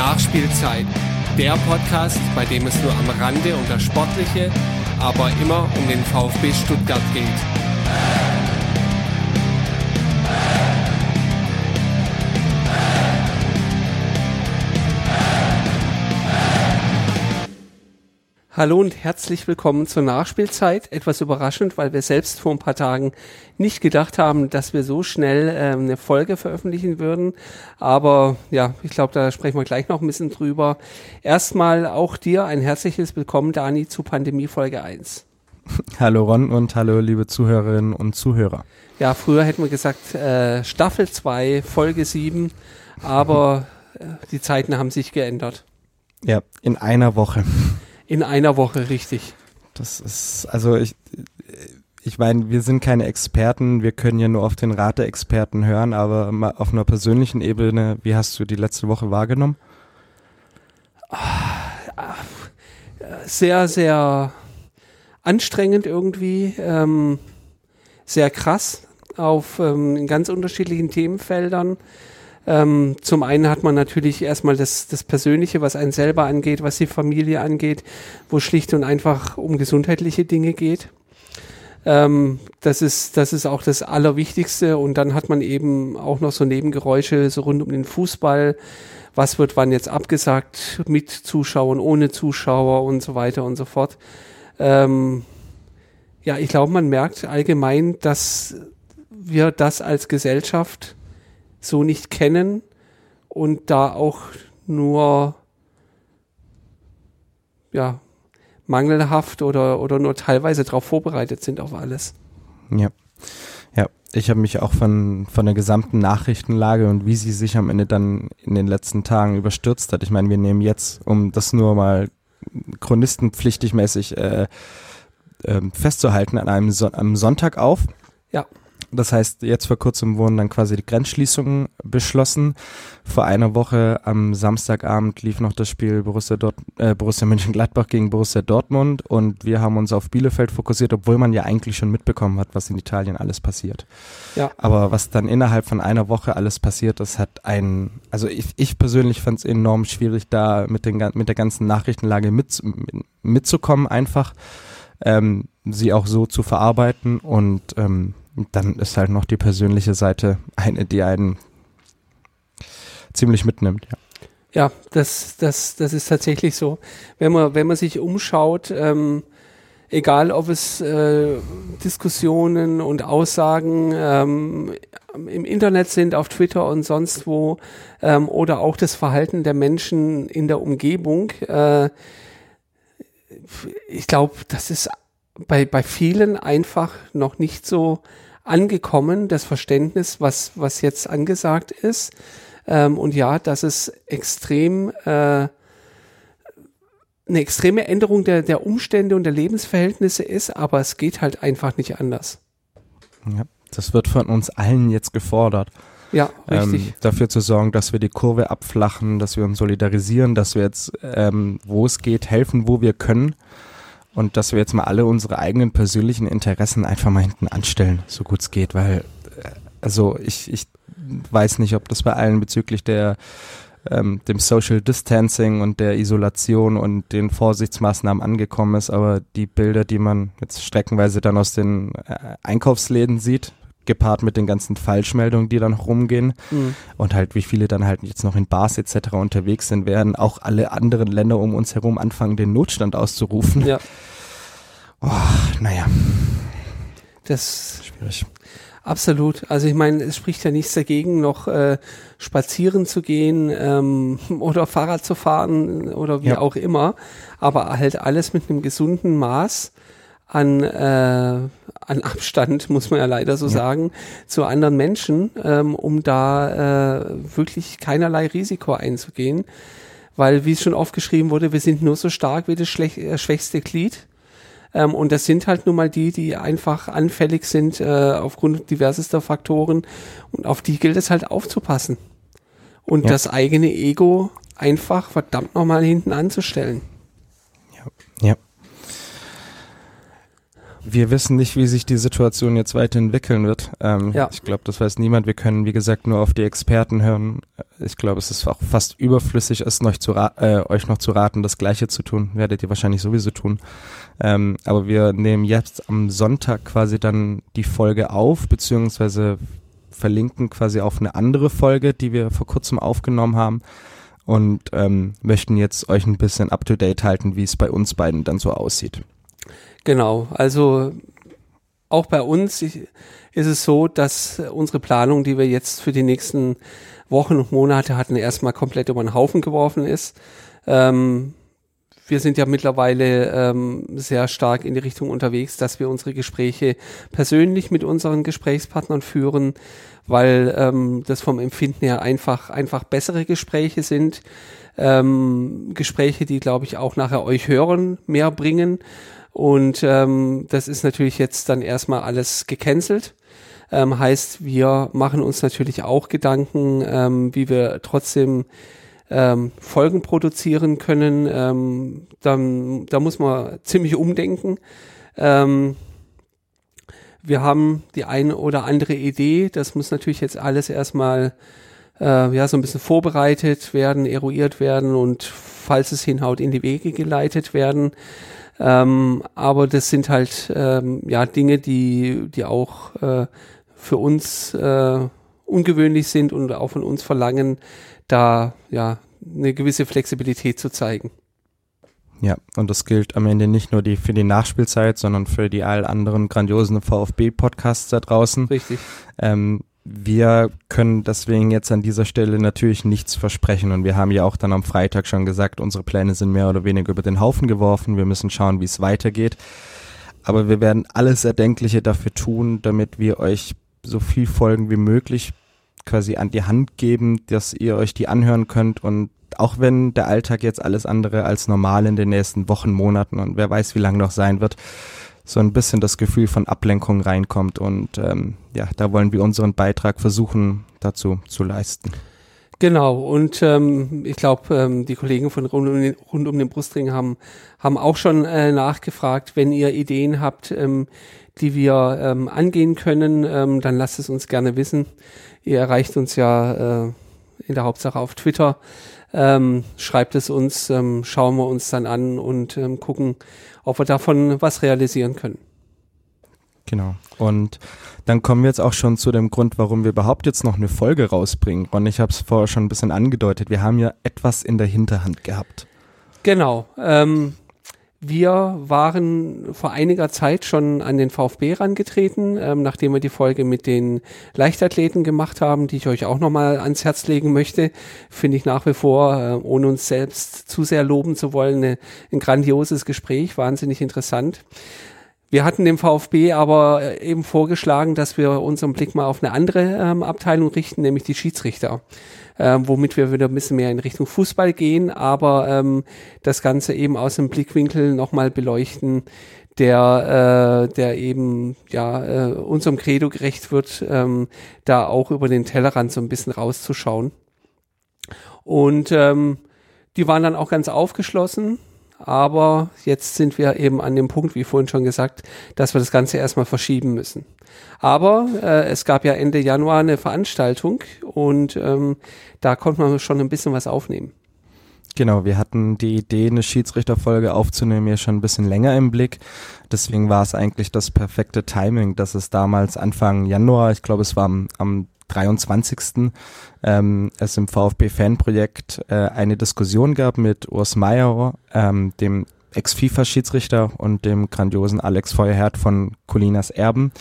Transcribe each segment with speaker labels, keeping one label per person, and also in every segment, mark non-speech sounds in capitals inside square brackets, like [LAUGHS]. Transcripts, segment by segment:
Speaker 1: Nachspielzeit. Der Podcast, bei dem es nur am Rande um das Sportliche, aber immer um den VfB Stuttgart geht. Hallo und herzlich willkommen zur Nachspielzeit. Etwas überraschend, weil wir selbst vor ein paar Tagen nicht gedacht haben, dass wir so schnell ähm, eine Folge veröffentlichen würden. Aber ja, ich glaube, da sprechen wir gleich noch ein bisschen drüber. Erstmal auch dir ein herzliches Willkommen, Dani, zu Pandemie Folge 1. [LAUGHS]
Speaker 2: Hallo Ron und hallo liebe Zuhörerinnen und Zuhörer.
Speaker 1: Ja, früher hätten wir gesagt äh, Staffel 2, Folge 7, aber äh, die Zeiten haben sich geändert.
Speaker 2: Ja, in einer Woche.
Speaker 1: In einer Woche, richtig.
Speaker 2: Das ist, also ich, ich meine, wir sind keine Experten, wir können ja nur auf den Rat der Experten hören, aber mal auf einer persönlichen Ebene, wie hast du die letzte Woche wahrgenommen?
Speaker 1: Sehr, sehr anstrengend irgendwie, ähm, sehr krass auf ähm, in ganz unterschiedlichen Themenfeldern. Ähm, zum einen hat man natürlich erstmal das, das Persönliche, was einen selber angeht, was die Familie angeht, wo schlicht und einfach um gesundheitliche Dinge geht. Ähm, das ist, das ist auch das Allerwichtigste. Und dann hat man eben auch noch so Nebengeräusche so rund um den Fußball. Was wird wann jetzt abgesagt mit Zuschauern, ohne Zuschauer und so weiter und so fort. Ähm, ja, ich glaube, man merkt allgemein, dass wir das als Gesellschaft so nicht kennen und da auch nur ja mangelhaft oder oder nur teilweise darauf vorbereitet sind auf alles.
Speaker 2: Ja. Ja, ich habe mich auch von, von der gesamten Nachrichtenlage und wie sie sich am Ende dann in den letzten Tagen überstürzt hat. Ich meine, wir nehmen jetzt, um das nur mal chronistenpflichtig mäßig äh, äh, festzuhalten, an einem Son am Sonntag auf.
Speaker 1: Ja.
Speaker 2: Das heißt, jetzt vor kurzem wurden dann quasi die Grenzschließungen beschlossen. Vor einer Woche am Samstagabend lief noch das Spiel Borussia, Dort äh, Borussia Mönchengladbach gegen Borussia Dortmund und wir haben uns auf Bielefeld fokussiert, obwohl man ja eigentlich schon mitbekommen hat, was in Italien alles passiert.
Speaker 1: Ja.
Speaker 2: Aber was dann innerhalb von einer Woche alles passiert ist, hat ein, also ich, ich persönlich fand es enorm schwierig, da mit, den, mit der ganzen Nachrichtenlage mit, mitzukommen einfach. Ähm, sie auch so zu verarbeiten und ähm, dann ist halt noch die persönliche Seite eine, die einen ziemlich mitnimmt. Ja,
Speaker 1: ja das, das, das ist tatsächlich so. Wenn man, wenn man sich umschaut, ähm, egal ob es äh, Diskussionen und Aussagen ähm, im Internet sind, auf Twitter und sonst wo, ähm, oder auch das Verhalten der Menschen in der Umgebung, äh, ich glaube, das ist bei, bei vielen einfach noch nicht so angekommen, das Verständnis, was, was jetzt angesagt ist. Ähm, und ja, dass es extrem äh, eine extreme Änderung der, der Umstände und der Lebensverhältnisse ist, aber es geht halt einfach nicht anders.
Speaker 2: Ja, das wird von uns allen jetzt gefordert.
Speaker 1: Ja, richtig.
Speaker 2: Ähm, dafür zu sorgen, dass wir die Kurve abflachen, dass wir uns solidarisieren, dass wir jetzt, ähm, wo es geht, helfen, wo wir können und dass wir jetzt mal alle unsere eigenen persönlichen Interessen einfach mal hinten anstellen, so gut es geht, weil äh, also ich, ich weiß nicht, ob das bei allen bezüglich der ähm, dem Social Distancing und der Isolation und den Vorsichtsmaßnahmen angekommen ist, aber die Bilder, die man jetzt streckenweise dann aus den äh, Einkaufsläden sieht, gepaart mit den ganzen Falschmeldungen, die dann rumgehen mhm. und halt wie viele dann halt jetzt noch in Bars etc. unterwegs sind, werden auch alle anderen Länder um uns herum anfangen, den Notstand auszurufen.
Speaker 1: Ja.
Speaker 2: Oh, naja.
Speaker 1: Das schwierig. Absolut. Also ich meine, es spricht ja nichts dagegen, noch äh, spazieren zu gehen ähm, [LAUGHS] oder Fahrrad zu fahren oder wie ja. auch immer. Aber halt alles mit einem gesunden Maß an, äh, an Abstand, muss man ja leider so ja. sagen, zu anderen Menschen, ähm, um da äh, wirklich keinerlei Risiko einzugehen. Weil, wie es schon oft geschrieben wurde, wir sind nur so stark wie das äh, schwächste Glied. Ähm, und das sind halt nun mal die, die einfach anfällig sind äh, aufgrund diversester Faktoren. Und auf die gilt es halt aufzupassen. Und ja. das eigene Ego einfach verdammt nochmal hinten anzustellen.
Speaker 2: Ja. ja. Wir wissen nicht, wie sich die Situation jetzt weiterentwickeln wird. Ähm, ja. Ich glaube, das weiß niemand. Wir können, wie gesagt, nur auf die Experten hören. ich glaube, es ist auch fast überflüssig, es noch zu äh, euch noch zu raten, das Gleiche zu tun. Werdet ihr wahrscheinlich sowieso tun. Ähm, aber wir nehmen jetzt am Sonntag quasi dann die Folge auf, beziehungsweise verlinken quasi auf eine andere Folge, die wir vor kurzem aufgenommen haben und ähm, möchten jetzt euch ein bisschen up-to-date halten, wie es bei uns beiden dann so aussieht.
Speaker 1: Genau, also auch bei uns ist es so, dass unsere Planung, die wir jetzt für die nächsten Wochen und Monate hatten, erstmal komplett über den Haufen geworfen ist. Ähm, wir sind ja mittlerweile ähm, sehr stark in die Richtung unterwegs, dass wir unsere Gespräche persönlich mit unseren Gesprächspartnern führen, weil ähm, das vom Empfinden her einfach, einfach bessere Gespräche sind. Ähm, Gespräche, die, glaube ich, auch nachher euch hören, mehr bringen. Und ähm, das ist natürlich jetzt dann erstmal alles gecancelt. Ähm, heißt, wir machen uns natürlich auch Gedanken, ähm, wie wir trotzdem ähm, Folgen produzieren können. Ähm, dann, da muss man ziemlich umdenken. Ähm, wir haben die eine oder andere Idee. Das muss natürlich jetzt alles erstmal äh, ja so ein bisschen vorbereitet werden, eruiert werden und falls es hinhaut in die Wege geleitet werden. Ähm, aber das sind halt ähm, ja Dinge, die die auch äh, für uns äh, ungewöhnlich sind und auch von uns verlangen, da ja eine gewisse Flexibilität zu zeigen.
Speaker 2: Ja, und das gilt am Ende nicht nur die, für die Nachspielzeit, sondern für die all anderen grandiosen VfB-Podcasts da draußen.
Speaker 1: Richtig.
Speaker 2: Ähm, wir können deswegen jetzt an dieser Stelle natürlich nichts versprechen und wir haben ja auch dann am Freitag schon gesagt, unsere Pläne sind mehr oder weniger über den Haufen geworfen. Wir müssen schauen, wie es weitergeht. Aber wir werden alles Erdenkliche dafür tun, damit wir euch so viel Folgen wie möglich quasi an die Hand geben, dass ihr euch die anhören könnt und auch wenn der Alltag jetzt alles andere als normal in den nächsten Wochen, Monaten und wer weiß, wie lange noch sein wird, so ein bisschen das Gefühl von Ablenkung reinkommt und ähm, ja, da wollen wir unseren Beitrag versuchen dazu zu leisten.
Speaker 1: Genau, und ähm, ich glaube, ähm, die Kollegen von rund um den, rund um den Brustring haben, haben auch schon äh, nachgefragt, wenn ihr Ideen habt, ähm, die wir ähm, angehen können, ähm, dann lasst es uns gerne wissen. Ihr erreicht uns ja äh, in der Hauptsache auf Twitter. Ähm, schreibt es uns, ähm, schauen wir uns dann an und ähm, gucken, ob wir davon was realisieren können.
Speaker 2: Genau. Und dann kommen wir jetzt auch schon zu dem Grund, warum wir überhaupt jetzt noch eine Folge rausbringen. Und ich habe es vorher schon ein bisschen angedeutet. Wir haben ja etwas in der Hinterhand gehabt.
Speaker 1: Genau. Ähm, wir waren vor einiger Zeit schon an den VfB rangetreten, ähm, nachdem wir die Folge mit den Leichtathleten gemacht haben, die ich euch auch nochmal ans Herz legen möchte. Finde ich nach wie vor, äh, ohne uns selbst zu sehr loben zu wollen, eine, ein grandioses Gespräch, wahnsinnig interessant. Wir hatten dem VfB aber äh, eben vorgeschlagen, dass wir unseren Blick mal auf eine andere ähm, Abteilung richten, nämlich die Schiedsrichter ähm, womit wir wieder ein bisschen mehr in Richtung Fußball gehen, aber ähm, das Ganze eben aus dem Blickwinkel nochmal beleuchten, der, äh, der eben ja äh, unserem Credo gerecht wird, ähm, da auch über den Tellerrand so ein bisschen rauszuschauen. Und ähm, die waren dann auch ganz aufgeschlossen, aber jetzt sind wir eben an dem Punkt, wie vorhin schon gesagt, dass wir das Ganze erstmal verschieben müssen. Aber äh, es gab ja Ende Januar eine Veranstaltung und ähm, da konnte man schon ein bisschen was aufnehmen.
Speaker 2: Genau, wir hatten die Idee, eine Schiedsrichterfolge aufzunehmen, ja schon ein bisschen länger im Blick. Deswegen war es eigentlich das perfekte Timing, dass es damals Anfang Januar, ich glaube es war am, am 23. Ähm, es im VfB-Fanprojekt äh, eine Diskussion gab mit Urs Meier, ähm, dem Ex-FIFA-Schiedsrichter und dem grandiosen Alex Feuerherd von Colinas Erben.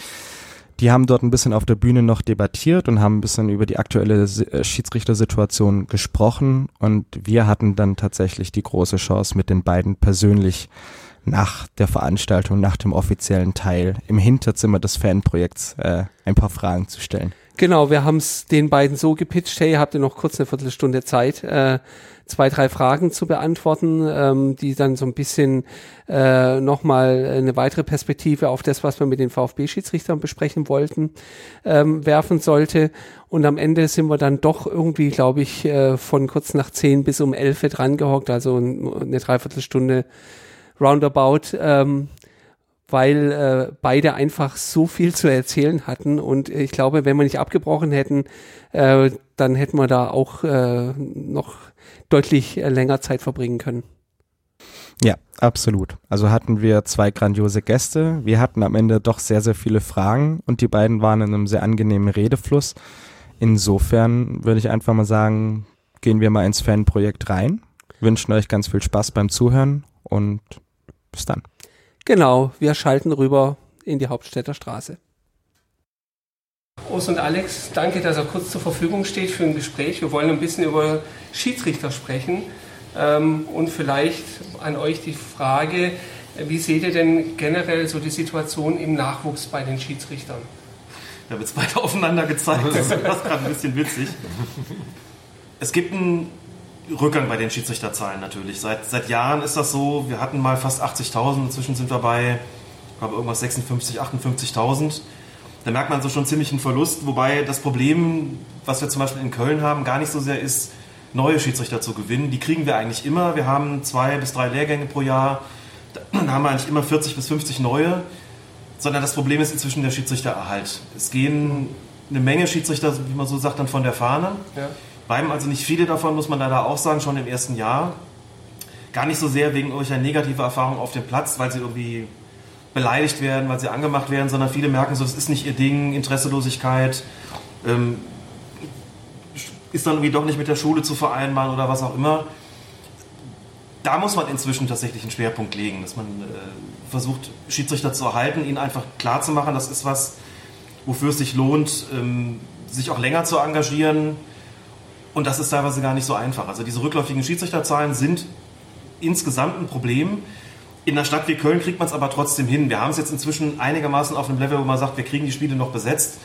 Speaker 2: Die haben dort ein bisschen auf der Bühne noch debattiert und haben ein bisschen über die aktuelle äh, Schiedsrichtersituation gesprochen und wir hatten dann tatsächlich die große Chance, mit den beiden persönlich nach der Veranstaltung, nach dem offiziellen Teil im Hinterzimmer des Fanprojekts äh, ein paar Fragen zu stellen.
Speaker 1: Genau, wir haben es den beiden so gepitcht, hey, habt ihr noch kurz eine Viertelstunde Zeit, äh, zwei, drei Fragen zu beantworten, ähm, die dann so ein bisschen äh, nochmal eine weitere Perspektive auf das, was wir mit den VfB-Schiedsrichtern besprechen wollten, ähm, werfen sollte. Und am Ende sind wir dann doch irgendwie, glaube ich, äh, von kurz nach zehn bis um elf dran gehockt, also eine Dreiviertelstunde roundabout. Ähm, weil äh, beide einfach so viel zu erzählen hatten. Und ich glaube, wenn wir nicht abgebrochen hätten, äh, dann hätten wir da auch äh, noch deutlich äh, länger Zeit verbringen können.
Speaker 2: Ja, absolut. Also hatten wir zwei grandiose Gäste. Wir hatten am Ende doch sehr, sehr viele Fragen und die beiden waren in einem sehr angenehmen Redefluss. Insofern würde ich einfach mal sagen, gehen wir mal ins Fanprojekt rein. Wünschen euch ganz viel Spaß beim Zuhören und bis dann.
Speaker 1: Genau, wir schalten rüber in die Hauptstädter Straße. Urs und Alex, danke, dass er kurz zur Verfügung steht für ein Gespräch. Wir wollen ein bisschen über Schiedsrichter sprechen. Ähm, und vielleicht an euch die Frage, wie seht ihr denn generell so die Situation im Nachwuchs bei den Schiedsrichtern?
Speaker 3: Da wird es beide [LAUGHS] aufeinander gezeigt. Das ist [LAUGHS] gerade ein bisschen witzig. Es gibt einen Rückgang bei den Schiedsrichterzahlen natürlich. Seit, seit Jahren ist das so. Wir hatten mal fast 80.000, inzwischen sind wir bei, ich glaube, irgendwas 56.000, 58.000. Da merkt man so schon ziemlich einen Verlust. Wobei das Problem, was wir zum Beispiel in Köln haben, gar nicht so sehr ist, neue Schiedsrichter zu gewinnen. Die kriegen wir eigentlich immer. Wir haben zwei bis drei Lehrgänge pro Jahr. Da haben wir eigentlich immer 40 bis 50 neue. Sondern das Problem ist inzwischen der Schiedsrichtererhalt. Es gehen eine Menge Schiedsrichter, wie man so sagt, dann von der Fahne. Ja. Bleiben also nicht viele davon, muss man leider auch sagen, schon im ersten Jahr. Gar nicht so sehr wegen irgendwelcher negativer Erfahrungen auf dem Platz, weil sie irgendwie beleidigt werden, weil sie angemacht werden, sondern viele merken so, das ist nicht ihr Ding, Interesselosigkeit. Ähm, ist dann irgendwie doch nicht mit der Schule zu vereinbaren oder was auch immer. Da muss man inzwischen tatsächlich einen Schwerpunkt legen, dass man äh, versucht, Schiedsrichter zu erhalten, ihnen einfach klarzumachen, das ist was, wofür es sich lohnt, ähm, sich auch länger zu engagieren. Und das ist teilweise gar nicht so einfach. Also diese rückläufigen Schiedsrichterzahlen sind insgesamt ein Problem. In einer Stadt wie Köln kriegt man es aber trotzdem hin. Wir haben es jetzt inzwischen einigermaßen auf einem Level, wo man sagt, wir kriegen die Spiele noch besetzt.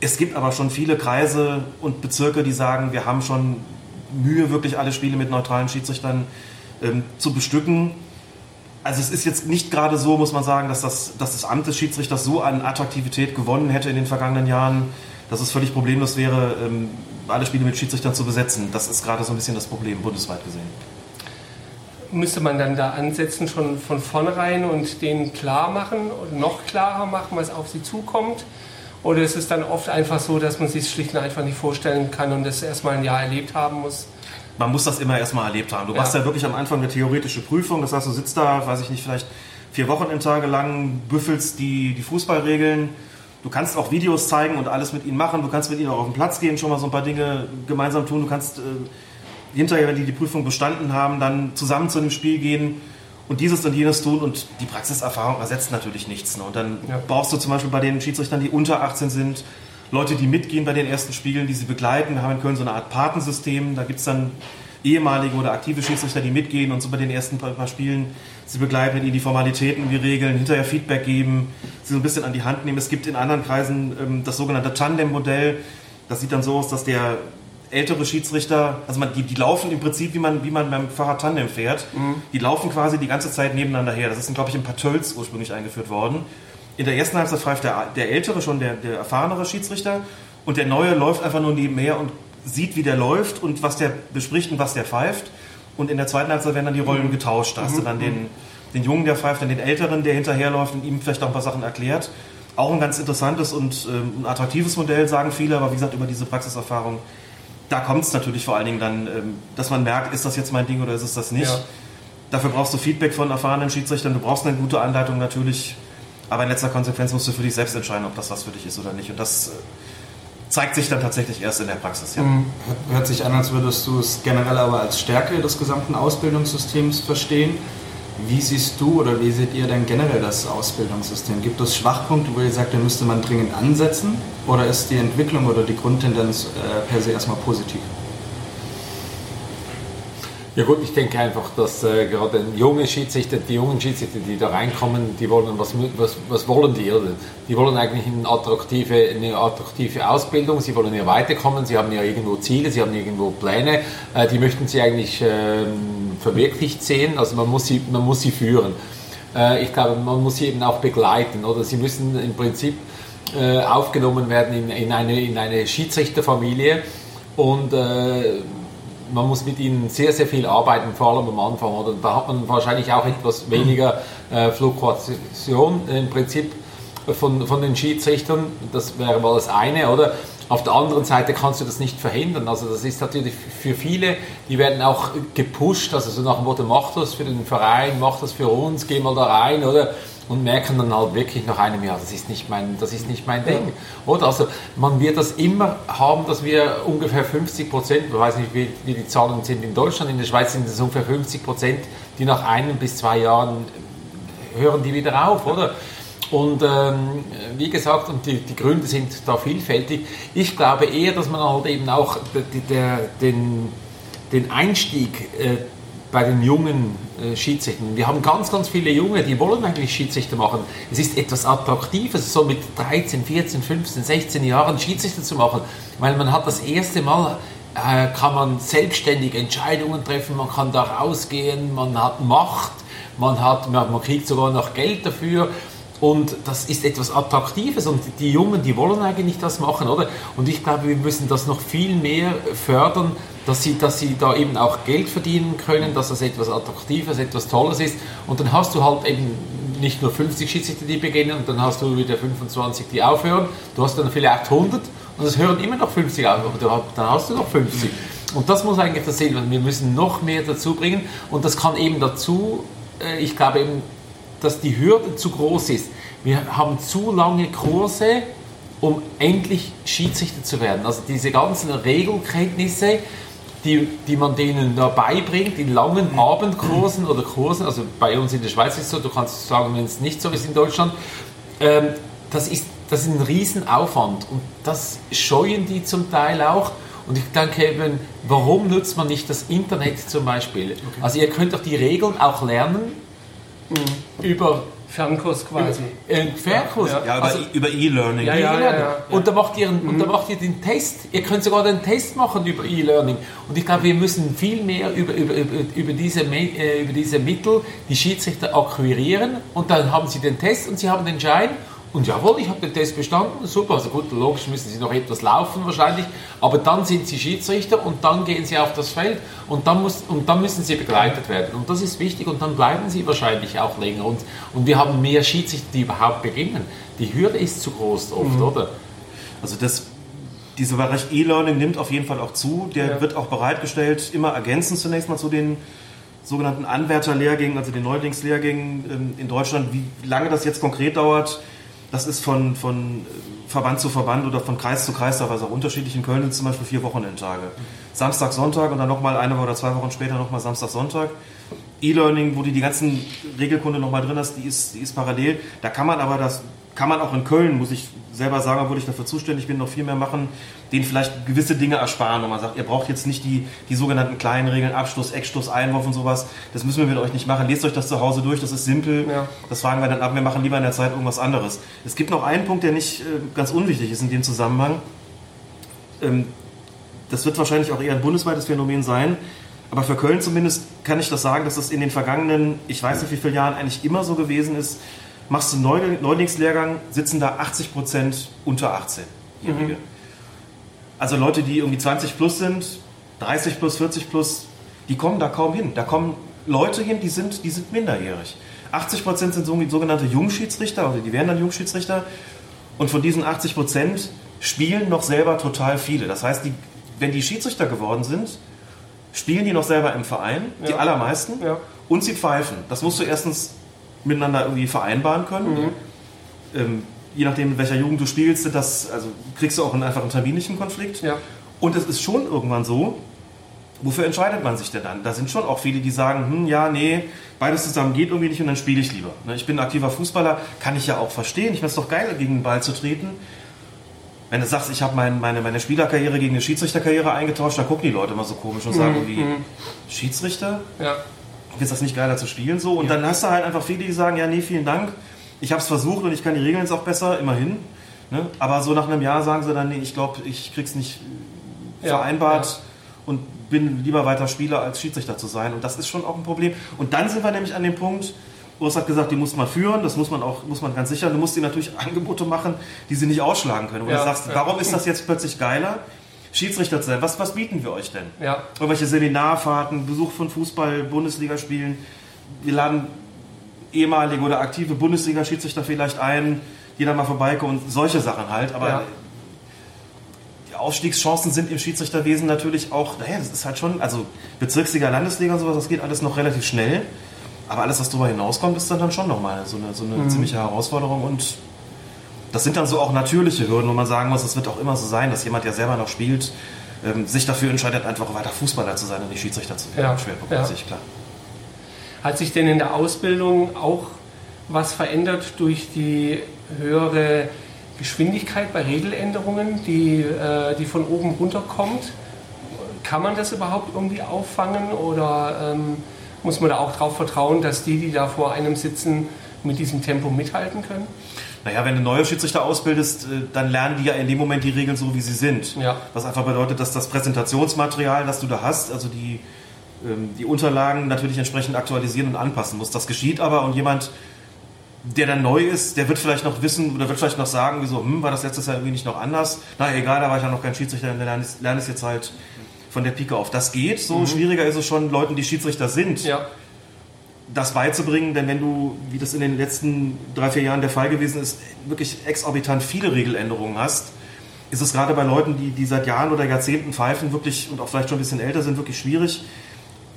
Speaker 3: Es gibt aber schon viele Kreise und Bezirke, die sagen, wir haben schon Mühe, wirklich alle Spiele mit neutralen Schiedsrichtern ähm, zu bestücken. Also es ist jetzt nicht gerade so, muss man sagen, dass das, dass das Amt des Schiedsrichters so an Attraktivität gewonnen hätte in den vergangenen Jahren, dass es völlig problemlos wäre, ähm, alle Spiele mit Schiedsrichtern zu besetzen. Das ist gerade so ein bisschen das Problem, bundesweit gesehen.
Speaker 1: Müsste man dann da ansetzen schon von vornherein und denen klar machen und noch klarer machen, was auf sie zukommt? Oder ist es dann oft einfach so, dass man sich schlicht und einfach nicht vorstellen kann und das erstmal ein Jahr erlebt haben muss?
Speaker 3: Man muss das immer erstmal erlebt haben. Du ja. machst ja wirklich am Anfang eine theoretische Prüfung. Das heißt, du sitzt da, weiß ich nicht, vielleicht vier Wochenendtage lang, büffelst die, die Fußballregeln. Du kannst auch Videos zeigen und alles mit ihnen machen. Du kannst mit ihnen auch auf den Platz gehen, schon mal so ein paar Dinge gemeinsam tun. Du kannst äh, hinterher, wenn die die Prüfung bestanden haben, dann zusammen zu dem Spiel gehen und dieses und jenes tun und die Praxiserfahrung ersetzt natürlich nichts. Ne? Und dann ja. brauchst du zum Beispiel bei den Schiedsrichtern, die unter 18 sind, Leute, die mitgehen bei den ersten Spielen, die sie begleiten. Wir haben in Köln so eine Art Patensystem, da gibt es dann ehemalige oder aktive Schiedsrichter, die mitgehen und so bei den ersten paar Spielen sie begleiten, ihnen die Formalitäten, die Regeln, hinterher Feedback geben, sie so ein bisschen an die Hand nehmen. Es gibt in anderen Kreisen ähm, das sogenannte Tandem-Modell. Das sieht dann so aus, dass der ältere Schiedsrichter, also man, die, die laufen im Prinzip, wie man, wie man beim Fahrrad Tandem fährt, mhm. die laufen quasi die ganze Zeit nebeneinander her. Das ist, glaube ich, in Patölz ursprünglich eingeführt worden. In der ersten Halbzeit pfeift der, der ältere, schon der, der erfahrenere Schiedsrichter und der neue läuft einfach nur nebenher und sieht, wie der läuft und was der bespricht und was der pfeift. Und in der zweiten Halbzeit werden dann die Rollen mhm. getauscht. Da hast du mhm. dann den, den Jungen, der pfeift, dann den Älteren, der hinterherläuft und ihm vielleicht auch ein paar Sachen erklärt. Auch ein ganz interessantes und ähm, attraktives Modell, sagen viele, aber wie gesagt, über diese Praxiserfahrung da kommt es natürlich vor allen Dingen dann, ähm, dass man merkt, ist das jetzt mein Ding oder ist es das nicht. Ja. Dafür brauchst du Feedback von erfahrenen Schiedsrichtern, du brauchst eine gute Anleitung natürlich, aber in letzter Konsequenz musst du für dich selbst entscheiden, ob das was für dich ist oder nicht. Und das äh, zeigt sich dann tatsächlich erst in der Praxis.
Speaker 4: Ja. Mhm. Hört sich an, als würdest du es generell aber als Stärke des gesamten Ausbildungssystems verstehen. Wie siehst du oder wie seht ihr denn generell das Ausbildungssystem? Gibt es Schwachpunkte, wo ihr sagt, da müsste man dringend ansetzen? Oder ist die Entwicklung oder die Grundtendenz äh, per se erstmal positiv?
Speaker 5: Ja gut, ich denke einfach, dass äh, gerade junge Schiedsrichter, die jungen Schiedsrichter, die da reinkommen, die wollen, was, was, was wollen die? Oder? Die wollen eigentlich eine attraktive, eine attraktive Ausbildung, sie wollen ja weiterkommen, sie haben ja irgendwo Ziele, sie haben irgendwo Pläne, äh, die möchten sie eigentlich äh, verwirklicht sehen, also man muss sie, man muss sie führen. Äh, ich glaube, man muss sie eben auch begleiten, oder sie müssen im Prinzip äh, aufgenommen werden in, in, eine, in eine Schiedsrichterfamilie und äh, man muss mit ihnen sehr, sehr viel arbeiten, vor allem am Anfang. Oder? Da hat man wahrscheinlich auch etwas weniger äh, Fluktuation im Prinzip von, von den Schiedsrichtern. Das wäre mal das eine, oder? Auf der anderen Seite kannst du das nicht verhindern. Also das ist natürlich für viele, die werden auch gepusht, also so nach dem Motto, mach das für den Verein, mach das für uns, geh mal da rein, oder? Und merken dann halt wirklich nach einem Jahr, das ist nicht mein, das ist nicht mein Ding. Oder? Also man wird das immer haben, dass wir ungefähr 50 Prozent, ich weiß nicht, wie, wie die Zahlen sind in Deutschland, in der Schweiz sind es ungefähr 50 Prozent, die nach einem bis zwei Jahren hören die wieder auf, oder? Und ähm, wie gesagt, und die, die, Gründe sind da vielfältig. Ich glaube eher, dass man halt eben auch der, der, den, den Einstieg äh, bei den jungen äh, Schiedsrichtern. Wir haben ganz, ganz viele Junge, die wollen eigentlich Schiedsrichter machen. Es ist etwas Attraktives, so mit 13, 14, 15, 16 Jahren Schiedsrichter zu machen, weil man hat das erste Mal äh, kann man selbstständig Entscheidungen treffen, man kann da rausgehen, man hat Macht, man, hat, man, man kriegt sogar noch Geld dafür. Und das ist etwas Attraktives und die Jungen, die wollen eigentlich das machen, oder? Und ich glaube, wir müssen das noch viel mehr fördern, dass sie, dass sie da eben auch Geld verdienen können, dass das etwas Attraktives, etwas Tolles ist. Und dann hast du halt eben nicht nur 50 Schiedsrichter, die beginnen und dann hast du wieder 25, die aufhören. Du hast dann vielleicht 100 und es hören immer noch 50 auf, aber dann hast du noch 50. Und das muss eigentlich das Ziel sein. Wir müssen noch mehr dazu bringen und das kann eben dazu, äh, ich glaube eben, dass die Hürde zu groß ist. Wir haben zu lange Kurse, um endlich Schiedsrichter zu werden. Also diese ganzen Regelkenntnisse, die, die man denen da beibringt, in langen Abendkursen oder Kursen, also bei uns in der Schweiz ist es so, du kannst sagen, wenn es nicht so ist in Deutschland, ähm, das, ist, das ist ein Riesenaufwand und das scheuen die zum Teil auch. Und ich denke eben, warum nutzt man nicht das Internet zum Beispiel? Okay. Also ihr könnt doch die Regeln auch lernen mhm. über
Speaker 1: Fernkurs quasi.
Speaker 5: Äh, Fernkurs.
Speaker 3: Ja, ja über, also, über E-Learning.
Speaker 5: Ja, ja, ja, Und da macht ihr, mhm. und da macht ihr den Test. Ihr könnt sogar den Test machen über E-Learning. Und ich glaube, wir müssen viel mehr über, über, über, über, diese, äh, über diese Mittel die Schiedsrichter akquirieren und dann haben sie den Test und sie haben den Schein und jawohl, ich habe den Test bestanden, super. Also gut, logisch müssen Sie noch etwas laufen wahrscheinlich, aber dann sind Sie Schiedsrichter und dann gehen Sie auf das Feld und dann, muss, und dann müssen Sie begleitet werden. Und das ist wichtig und dann bleiben Sie wahrscheinlich auch länger. Und, und wir haben mehr Schiedsrichter, die überhaupt beginnen. Die Hürde ist zu groß oft, mhm. oder?
Speaker 3: Also das, dieser Bereich E-Learning nimmt auf jeden Fall auch zu. Der ja. wird auch bereitgestellt, immer ergänzend zunächst mal zu den sogenannten Anwärterlehrgängen, also den Neulingslehrgängen ähm, in Deutschland. Wie lange das jetzt konkret dauert, das ist von, von Verband zu Verband oder von Kreis zu Kreis teilweise auch unterschiedlich. In Köln sind zum Beispiel vier Wochenendtage. Samstag, Sonntag und dann nochmal eine oder zwei Wochen später nochmal Samstag, Sonntag. E-Learning, wo du die ganzen Regelkunde nochmal drin hast, die ist, die ist parallel. Da kann man aber das kann man auch in Köln, muss ich selber sagen, obwohl ich dafür zuständig bin, noch viel mehr machen, denen vielleicht gewisse Dinge ersparen. Und man sagt, ihr braucht jetzt nicht die, die sogenannten kleinen Regeln, Abschluss, Eckstoß, Einwurf und sowas. Das müssen wir mit euch nicht machen. Lest euch das zu Hause durch, das ist simpel. Ja. Das fragen wir dann ab. Wir machen lieber in der Zeit irgendwas anderes. Es gibt noch einen Punkt, der nicht äh, ganz unwichtig ist in dem Zusammenhang. Ähm, das wird wahrscheinlich auch eher ein bundesweites Phänomen sein. Aber für Köln zumindest kann ich das sagen, dass das in den vergangenen, ich weiß nicht wie viele Jahren eigentlich immer so gewesen ist, machst du einen Neulingslehrgang, sitzen da 80 Prozent unter 18-Jährige. Mhm. Also Leute, die irgendwie 20 plus sind, 30 plus, 40 plus, die kommen da kaum hin. Da kommen Leute hin, die sind, die sind minderjährig. 80 Prozent sind sogenannte Jungschiedsrichter, oder die werden dann Jungschiedsrichter. Und von diesen 80 Prozent spielen noch selber total viele. Das heißt, die, wenn die Schiedsrichter geworden sind, spielen die noch selber im Verein, ja. die allermeisten, ja. und sie pfeifen. Das musst du erstens miteinander irgendwie vereinbaren können. Mhm. Ähm, je nachdem, in welcher Jugend du spielst, das, also kriegst du auch einen einfachen terminlichen Konflikt. Ja. Und es ist schon irgendwann so, wofür entscheidet man sich denn dann? Da sind schon auch viele, die sagen, hm, ja, nee, beides zusammen geht irgendwie nicht und dann spiele ich lieber. Ne, ich bin ein aktiver Fußballer, kann ich ja auch verstehen. Ich finde es doch geil, gegen den Ball zu treten. Wenn du sagst, ich habe mein, meine, meine Spielerkarriere gegen eine Schiedsrichterkarriere eingetauscht, dann gucken die Leute immer so komisch und sagen, mhm. wie, mhm. Schiedsrichter? Ja ist das nicht geiler zu spielen so? Und ja. dann hast du halt einfach viele, die sagen, ja, nee, vielen Dank, ich habe es versucht und ich kann die Regeln jetzt auch besser, immerhin. Ne? Aber so nach einem Jahr sagen sie dann, nee, ich glaube, ich krieg's nicht ja, vereinbart ja. und bin lieber weiter Spieler als Schiedsrichter zu sein. Und das ist schon auch ein Problem. Und dann sind wir nämlich an dem Punkt, Urs hat gesagt, die muss man führen, das muss man auch, muss man ganz sicher. Du musst ihnen natürlich [LAUGHS] Angebote machen, die sie nicht ausschlagen können. Und ja, du sagst, warum ist das jetzt plötzlich geiler? Schiedsrichter zu sein. Was, was bieten wir euch denn?
Speaker 1: Ja.
Speaker 3: Irgendwelche Seminarfahrten, Besuch von Fußball, Bundesligaspielen. Wir laden ehemalige oder aktive Bundesliga-Schiedsrichter vielleicht ein, die dann mal vorbeikommen und solche Sachen halt. Aber
Speaker 1: Ja.
Speaker 3: die Aufstiegschancen sind im Schiedsrichterwesen natürlich auch, naja, das ist halt schon, also Bezirksliga, Landesliga und sowas, das geht alles noch relativ schnell. Aber alles, was darüber hinauskommt, ist dann, dann schon nochmal so eine, so eine ziemliche Herausforderung und das sind dann so auch natürliche Hürden, wo man sagen muss, es wird auch immer so sein, dass jemand, der selber noch spielt, ähm, sich dafür entscheidet, einfach weiter Fußballer zu sein und nicht Schiedsrichter zu werden.
Speaker 1: Ja,
Speaker 3: Schwerpunktmäßig,
Speaker 1: ja.
Speaker 3: klar.
Speaker 1: Hat sich denn in der Ausbildung auch was verändert durch die höhere Geschwindigkeit bei Regeländerungen, die, äh, die von oben runterkommt? Kann man das überhaupt irgendwie auffangen oder ähm, muss man da auch darauf vertrauen, dass die, die da vor einem sitzen, mit diesem Tempo mithalten können?
Speaker 3: Naja, wenn du neue Schiedsrichter ausbildest, äh, dann lernen die ja in dem Moment die Regeln so, wie sie sind.
Speaker 1: Ja.
Speaker 3: Was einfach bedeutet, dass das Präsentationsmaterial, das du da hast, also die, ähm, die Unterlagen natürlich entsprechend aktualisieren und anpassen musst. Das geschieht aber und jemand, der dann neu ist, der wird vielleicht noch wissen oder wird vielleicht noch sagen, wieso, hm, war das letztes Jahr irgendwie nicht noch anders? Na egal, da war ich ja noch kein Schiedsrichter, dann lerne ich es jetzt halt von der Pike auf. Das geht, so schwieriger ist es schon Leuten, die Schiedsrichter sind
Speaker 1: Ja,
Speaker 3: das beizubringen, denn wenn du, wie das in den letzten drei, vier Jahren der Fall gewesen ist, wirklich exorbitant viele Regeländerungen hast, ist es gerade bei Leuten, die, die seit Jahren oder Jahrzehnten pfeifen, wirklich und auch vielleicht schon ein bisschen älter sind, wirklich schwierig.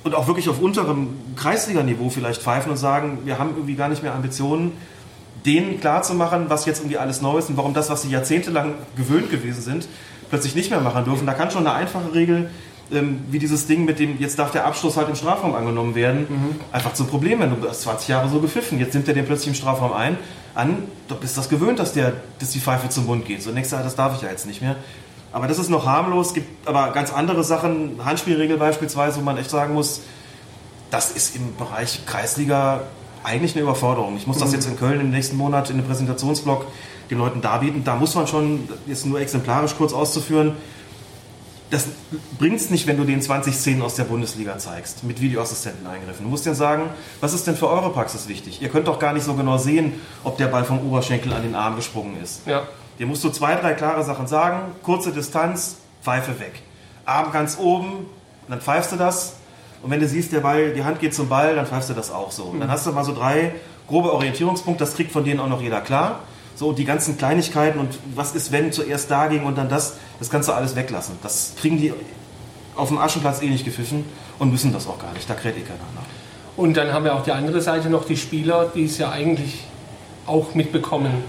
Speaker 3: Und auch wirklich auf unterem Kreisliganiveau vielleicht pfeifen und sagen, wir haben irgendwie gar nicht mehr Ambitionen, denen klarzumachen, was jetzt irgendwie alles neu ist und warum das, was sie jahrzehntelang gewöhnt gewesen sind, plötzlich nicht mehr machen dürfen. Da kann schon eine einfache Regel, ähm, wie dieses Ding mit dem, jetzt darf der Abschluss halt im Strafraum angenommen werden, einfach zum Problem werden. Du hast 20 Jahre so gepfiffen, jetzt nimmt er den plötzlich im Strafraum ein, an, du bist das gewöhnt, dass, der, dass die Pfeife zum Mund geht. So, nächstes Jahr, das darf ich ja jetzt nicht mehr. Aber das ist noch harmlos, gibt aber ganz andere Sachen, Handspielregel beispielsweise, wo man echt sagen muss, das ist im Bereich Kreisliga eigentlich eine Überforderung. Ich muss das jetzt in Köln im nächsten Monat in einem Präsentationsblock den Leuten darbieten. Da muss man schon, jetzt nur exemplarisch kurz auszuführen, das bringt es nicht, wenn du den 20 Szenen aus der Bundesliga zeigst, mit Videoassistenteneingriffen. Du musst denen sagen, was ist denn für eure Praxis wichtig? Ihr könnt doch gar nicht so genau sehen, ob der Ball vom Oberschenkel an den Arm gesprungen ist.
Speaker 1: ja.
Speaker 3: Dir musst du zwei, drei klare Sachen sagen, kurze Distanz, Pfeife weg. Arm ganz oben, dann pfeifst du das. Und wenn du siehst, der Ball, die Hand geht zum Ball, dann pfeifst du das auch so. Und dann hast du mal so drei grobe Orientierungspunkte, das kriegt von denen auch noch jeder klar. So, die ganzen Kleinigkeiten und was ist, wenn zuerst dagegen und dann das, das kannst du alles weglassen. Das kriegen die auf dem Aschenplatz eh nicht gepfiffen und müssen das auch gar nicht. Da kräht eh keiner nach.
Speaker 1: Und dann haben wir auf der anderen Seite noch die Spieler, die es ja eigentlich auch mitbekommen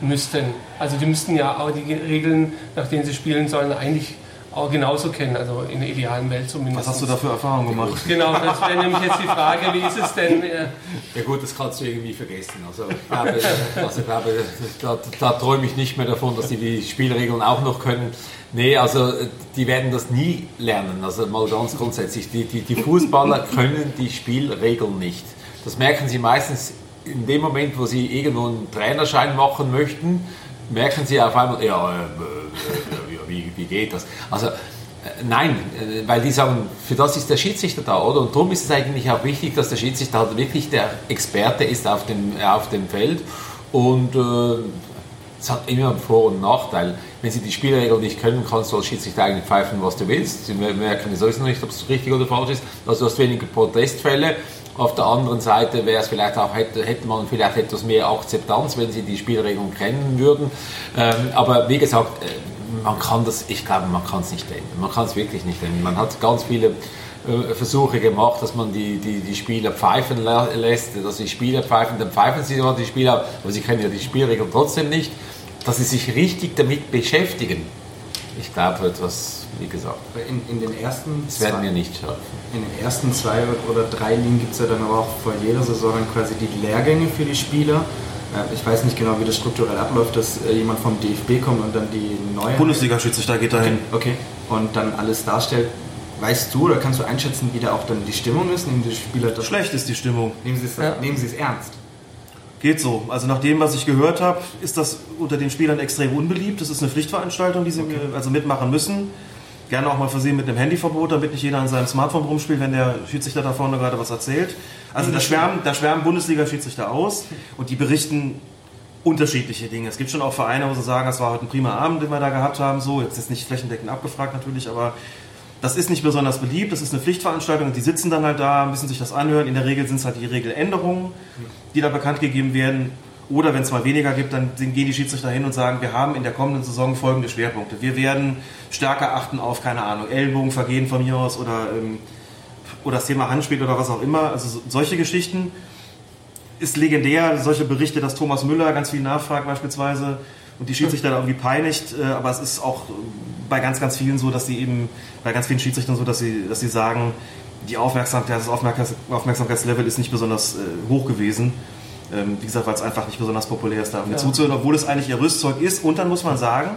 Speaker 1: müssten. Also die müssten ja auch die Regeln, nach denen sie spielen sollen, eigentlich auch genauso kennen. Also in der idealen Welt zumindest.
Speaker 3: Was hast du da für Erfahrungen gemacht?
Speaker 1: Genau, das wäre nämlich jetzt die Frage, wie ist es denn? Äh,
Speaker 5: Ja gut, das kannst du irgendwie vergessen. Also ich glaube, also ich glaube da, da träume ich nicht mehr davon, dass die die Spielregeln auch noch können. Nee, also die werden das nie lernen. Also mal ganz grundsätzlich, die, die, die Fußballer können die Spielregeln nicht. Das merken sie meistens in dem Moment, wo sie irgendwo einen Trainerschein machen möchten, merken sie auf einmal, ja, äh, äh, ja wie, wie geht das? Also äh, Nein, äh, weil die sagen, für das ist der Schiedsrichter da, oder? Und darum ist es eigentlich auch wichtig, dass der Schiedsrichter halt wirklich der Experte ist auf dem, auf dem Feld. Und äh, es hat immer einen Vor- und Nachteil. Wenn sie die Spielregeln nicht können, kannst du als Schiedsrichter eigentlich pfeifen, was du willst. Sie merken sowieso nicht, ob es richtig oder falsch ist. Also du hast weniger Protestfälle. Auf der anderen Seite wäre es vielleicht auch, hätte, hätte man vielleicht etwas mehr Akzeptanz, wenn sie die Spielregeln kennen würden. Ähm, aber wie gesagt, äh, man kann das, ich glaube, man kann es nicht ändern. Man kann es wirklich nicht ändern. Man hat ganz viele äh, Versuche gemacht, dass man die, die, die Spieler pfeifen lässt, dass die Spieler pfeifen, dann pfeifen sie immer die Spieler, aber sie kennen ja die Spielregeln trotzdem nicht, dass sie sich richtig damit beschäftigen. Ich glaube, etwas, wie gesagt,
Speaker 4: In, in den ersten
Speaker 5: das werden
Speaker 4: zwei-
Speaker 5: wir nicht schaffen.
Speaker 4: In den ersten zwei oder drei Ligen gibt es ja dann aber auch vor jeder Saison dann quasi die Lehrgänge für die Spieler. Äh, Ich weiß nicht genau, wie das strukturell abläuft, dass äh, jemand vom DFB kommt und dann die neue
Speaker 3: Bundesliga-Schiedsrichter geht dahin.
Speaker 4: Okay. Und dann alles darstellt. Weißt du oder kannst du einschätzen, wie da auch dann die Stimmung ist? Nehmen die Spieler das
Speaker 3: Schlecht ist die Stimmung.
Speaker 4: Nehmen sie es,
Speaker 1: Ja.
Speaker 4: nehmen sie es ernst?
Speaker 3: Geht so. Also nach dem, was ich gehört habe, ist das unter den Spielern extrem unbeliebt. Das ist eine Pflichtveranstaltung, die sie also mitmachen müssen. Gerne auch mal versehen mit einem Handyverbot, damit nicht jeder an seinem Smartphone rumspielt, wenn der Schiedsrichter da vorne gerade was erzählt. Also da schwärmen, da schwärmen Bundesliga-Schiedsrichter aus und die berichten unterschiedliche Dinge. Es gibt schon auch Vereine, wo sie sagen, es war heute ein prima Abend, den wir da gehabt haben. So, jetzt ist nicht flächendeckend abgefragt natürlich, aber das ist nicht besonders beliebt. Das ist eine Pflichtveranstaltung und die sitzen dann halt da, müssen sich das anhören. In der Regel sind es halt die Regeländerungen, die da bekannt gegeben werden. Oder wenn es mal weniger gibt, dann gehen die Schiedsrichter hin und sagen, wir haben in der kommenden Saison folgende Schwerpunkte. Wir werden stärker achten auf, keine Ahnung, Ellenbogenvergehen von mir aus oder, ähm, oder das Thema Handspiel oder was auch immer. Also so, solche Geschichten ist legendär. Solche Berichte, dass Thomas Müller ganz viel nachfragt beispielsweise und die Schiedsrichter da irgendwie peinigt. Äh, aber es ist auch bei ganz, ganz vielen so, dass sie eben, bei ganz vielen Schiedsrichtern so, dass sie, dass sie sagen, die Aufmerksamkeit, das Aufmerksamkeitslevel ist nicht besonders äh, hoch gewesen. Ähm, wie gesagt, weil es einfach nicht besonders populär ist, da ja. zuzuhören, obwohl es eigentlich ihr Rüstzeug ist. Und dann muss man sagen,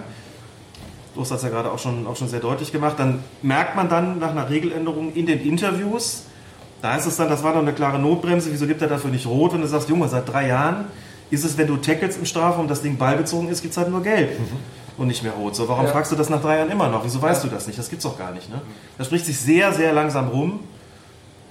Speaker 3: du hast das ja gerade auch schon, auch schon sehr deutlich gemacht, dann merkt man dann nach einer Regeländerung in den Interviews, da ist es dann, das war doch eine klare Notbremse, wieso gibt er dafür nicht rot, wenn du sagst, Junge, seit drei Jahren ist es, wenn du tackles im Strafraum, das Ding ballbezogen ist, gibt es halt nur gelb. Mhm. Und nicht mehr rot. So, warum ja. fragst du das nach drei Jahren immer noch? Wieso weißt ja. du das nicht? Das gibt's doch gar nicht. Ne? Das spricht sich sehr, sehr langsam rum.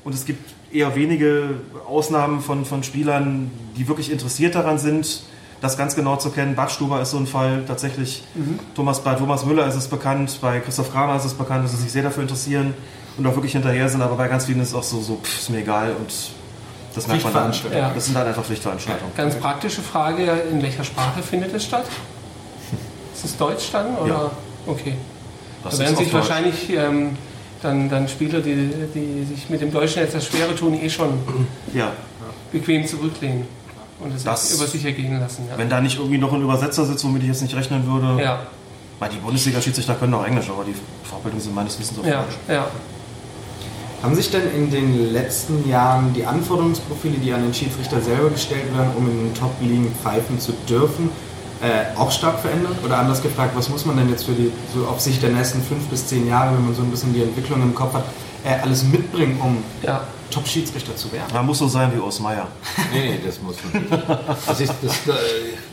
Speaker 3: Und es gibt eher wenige Ausnahmen von, von Spielern, die wirklich interessiert daran sind, das ganz genau zu kennen. Badstuber ist so ein Fall tatsächlich. Mhm. Thomas, bei Thomas Müller ist es bekannt, bei Christoph Kramer ist es bekannt, dass sie sich sehr dafür interessieren und auch wirklich hinterher sind. Aber bei ganz vielen ist es auch so, so pff, ist mir egal und das merkt man dann. Ja. Das sind dann einfach Pflichtveranstaltungen.
Speaker 1: Ganz praktische Frage, in welcher Sprache findet es statt? Ist es Deutsch dann? Oder? Ja. Okay. Das da werden sich wahrscheinlich ähm, dann, dann Spieler, die, die sich mit dem Deutschen etwas schwerer tun, eh schon ja. bequem zurücklehnen und es das, über sich ergehen lassen.
Speaker 3: Ja. Wenn da nicht irgendwie noch ein Übersetzer sitzt, womit ich jetzt nicht rechnen würde. Ja. Weil die Bundesliga-Schiedsrichter können auch Englisch, aber die Vorbildungen sind meines Wissens
Speaker 1: auf ja. Deutsch. Ja.
Speaker 4: Haben sich denn in den letzten Jahren die Anforderungsprofile, die an den Schiedsrichter selber gestellt werden, um in den Top-Ligen pfeifen zu dürfen, äh, auch stark verändert? Oder anders gefragt, was muss man denn jetzt für die, so auf Sicht der nächsten fünf bis zehn Jahre, wenn man so ein bisschen die Entwicklung im Kopf hat, äh, alles mitbringen, um ja. Top-Schiedsrichter zu werden?
Speaker 3: Man muss so sein wie Osmeier. [LAUGHS]
Speaker 5: Nee, nee, das muss man nicht. Das ist, das, äh,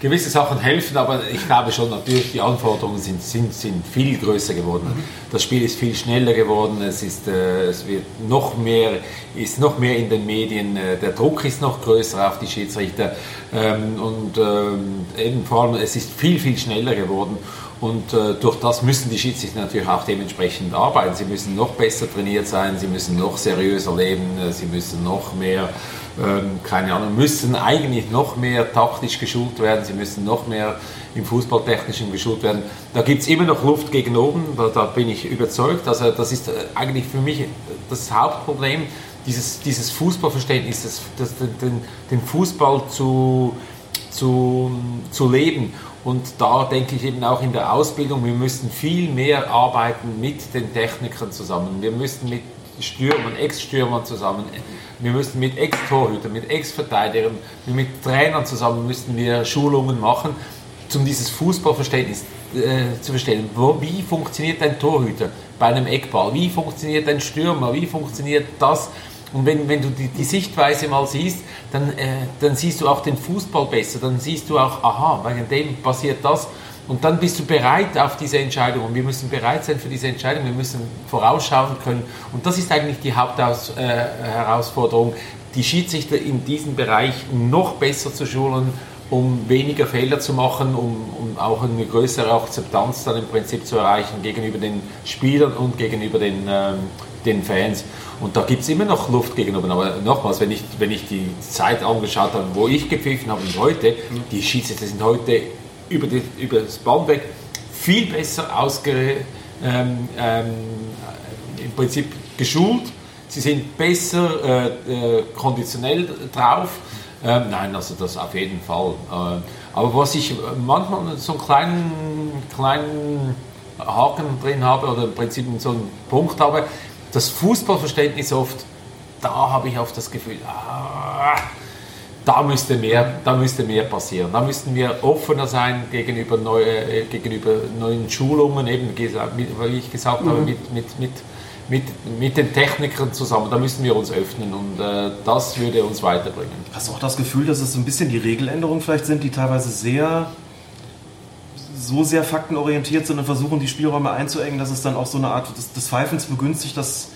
Speaker 5: gewisse Sachen helfen, aber ich glaube schon, natürlich, die Anforderungen sind, sind, sind viel größer geworden. Mhm. Das Spiel ist viel schneller geworden, es, ist, äh, es wird noch mehr, ist noch mehr in den Medien, äh, der Druck ist noch größer auf die Schiedsrichter ähm, und ähm, eben vor allem, es ist viel, viel schneller geworden. Und äh, durch das müssen die Schiedsrichter natürlich auch dementsprechend arbeiten. Sie müssen noch besser trainiert sein, sie müssen noch seriöser leben, äh, sie müssen noch mehr, ähm, keine Ahnung, müssen eigentlich noch mehr taktisch geschult werden, sie müssen noch mehr im Fußballtechnischen geschult werden. Da gibt es immer noch Luft gegen oben, da, da, bin ich überzeugt. Also das ist äh, eigentlich für mich das Hauptproblem, dieses, dieses Fußballverständnis, das, das, den, den Fußball zu, zu, zu leben. Und da denke ich eben auch in der Ausbildung, wir müssen viel mehr arbeiten mit den Technikern zusammen. Wir müssen mit Stürmern, Ex-Stürmern zusammen, wir müssen mit Ex-Torhütern, mit Ex-Verteidigern, mit Trainern zusammen müssen wir Schulungen machen, um dieses Fußballverständnis äh, zu verstehen. Wo, wie funktioniert ein Torhüter bei einem Eckball? Wie funktioniert ein Stürmer? Wie funktioniert das? Und wenn, wenn du die, die Sichtweise mal siehst, dann, äh, dann siehst du auch den Fußball besser. Dann siehst du auch, aha, wegen dem passiert das. Und dann bist du bereit auf diese Entscheidung. Und wir müssen bereit sein für diese Entscheidung. Wir müssen vorausschauen können. Und das ist eigentlich die Hauptherausforderung, äh, die Schiedsrichter in diesem Bereich noch besser zu schulen, um weniger Fehler zu machen, um, um auch eine größere Akzeptanz dann im Prinzip zu erreichen gegenüber den Spielern und gegenüber den, ähm, den Fans. Und da gibt es immer noch Luft gegenüber. Aber nochmals, wenn ich, wenn ich die Zeit angeschaut habe, wo ich gepfiffen habe und heute, die Schiedsrichter sind heute über, die, über das Band weg viel besser ausge, ähm, ähm, im Prinzip geschult. Sie sind besser äh, äh, konditionell drauf. Ähm, nein, also das auf jeden Fall. Äh, aber was ich manchmal so einen kleinen, kleinen Haken drin habe oder im Prinzip so einen Punkt habe, das Fußballverständnis oft, da habe ich oft das Gefühl, ah, da müsste mehr, da müsste mehr passieren. Da müssten wir offener sein gegenüber, neue, äh, gegenüber neuen Schulungen, eben wie ich gesagt mhm. habe, mit, mit, mit, mit, mit den Technikern zusammen. Da müssen wir uns öffnen und äh, das würde uns weiterbringen.
Speaker 3: Hast du auch das Gefühl, dass es so ein bisschen die Regeländerungen vielleicht sind, die teilweise sehr so sehr faktenorientiert sind und versuchen, die Spielräume einzuengen, dass es dann auch so eine Art des, des Pfeifens begünstigt, dass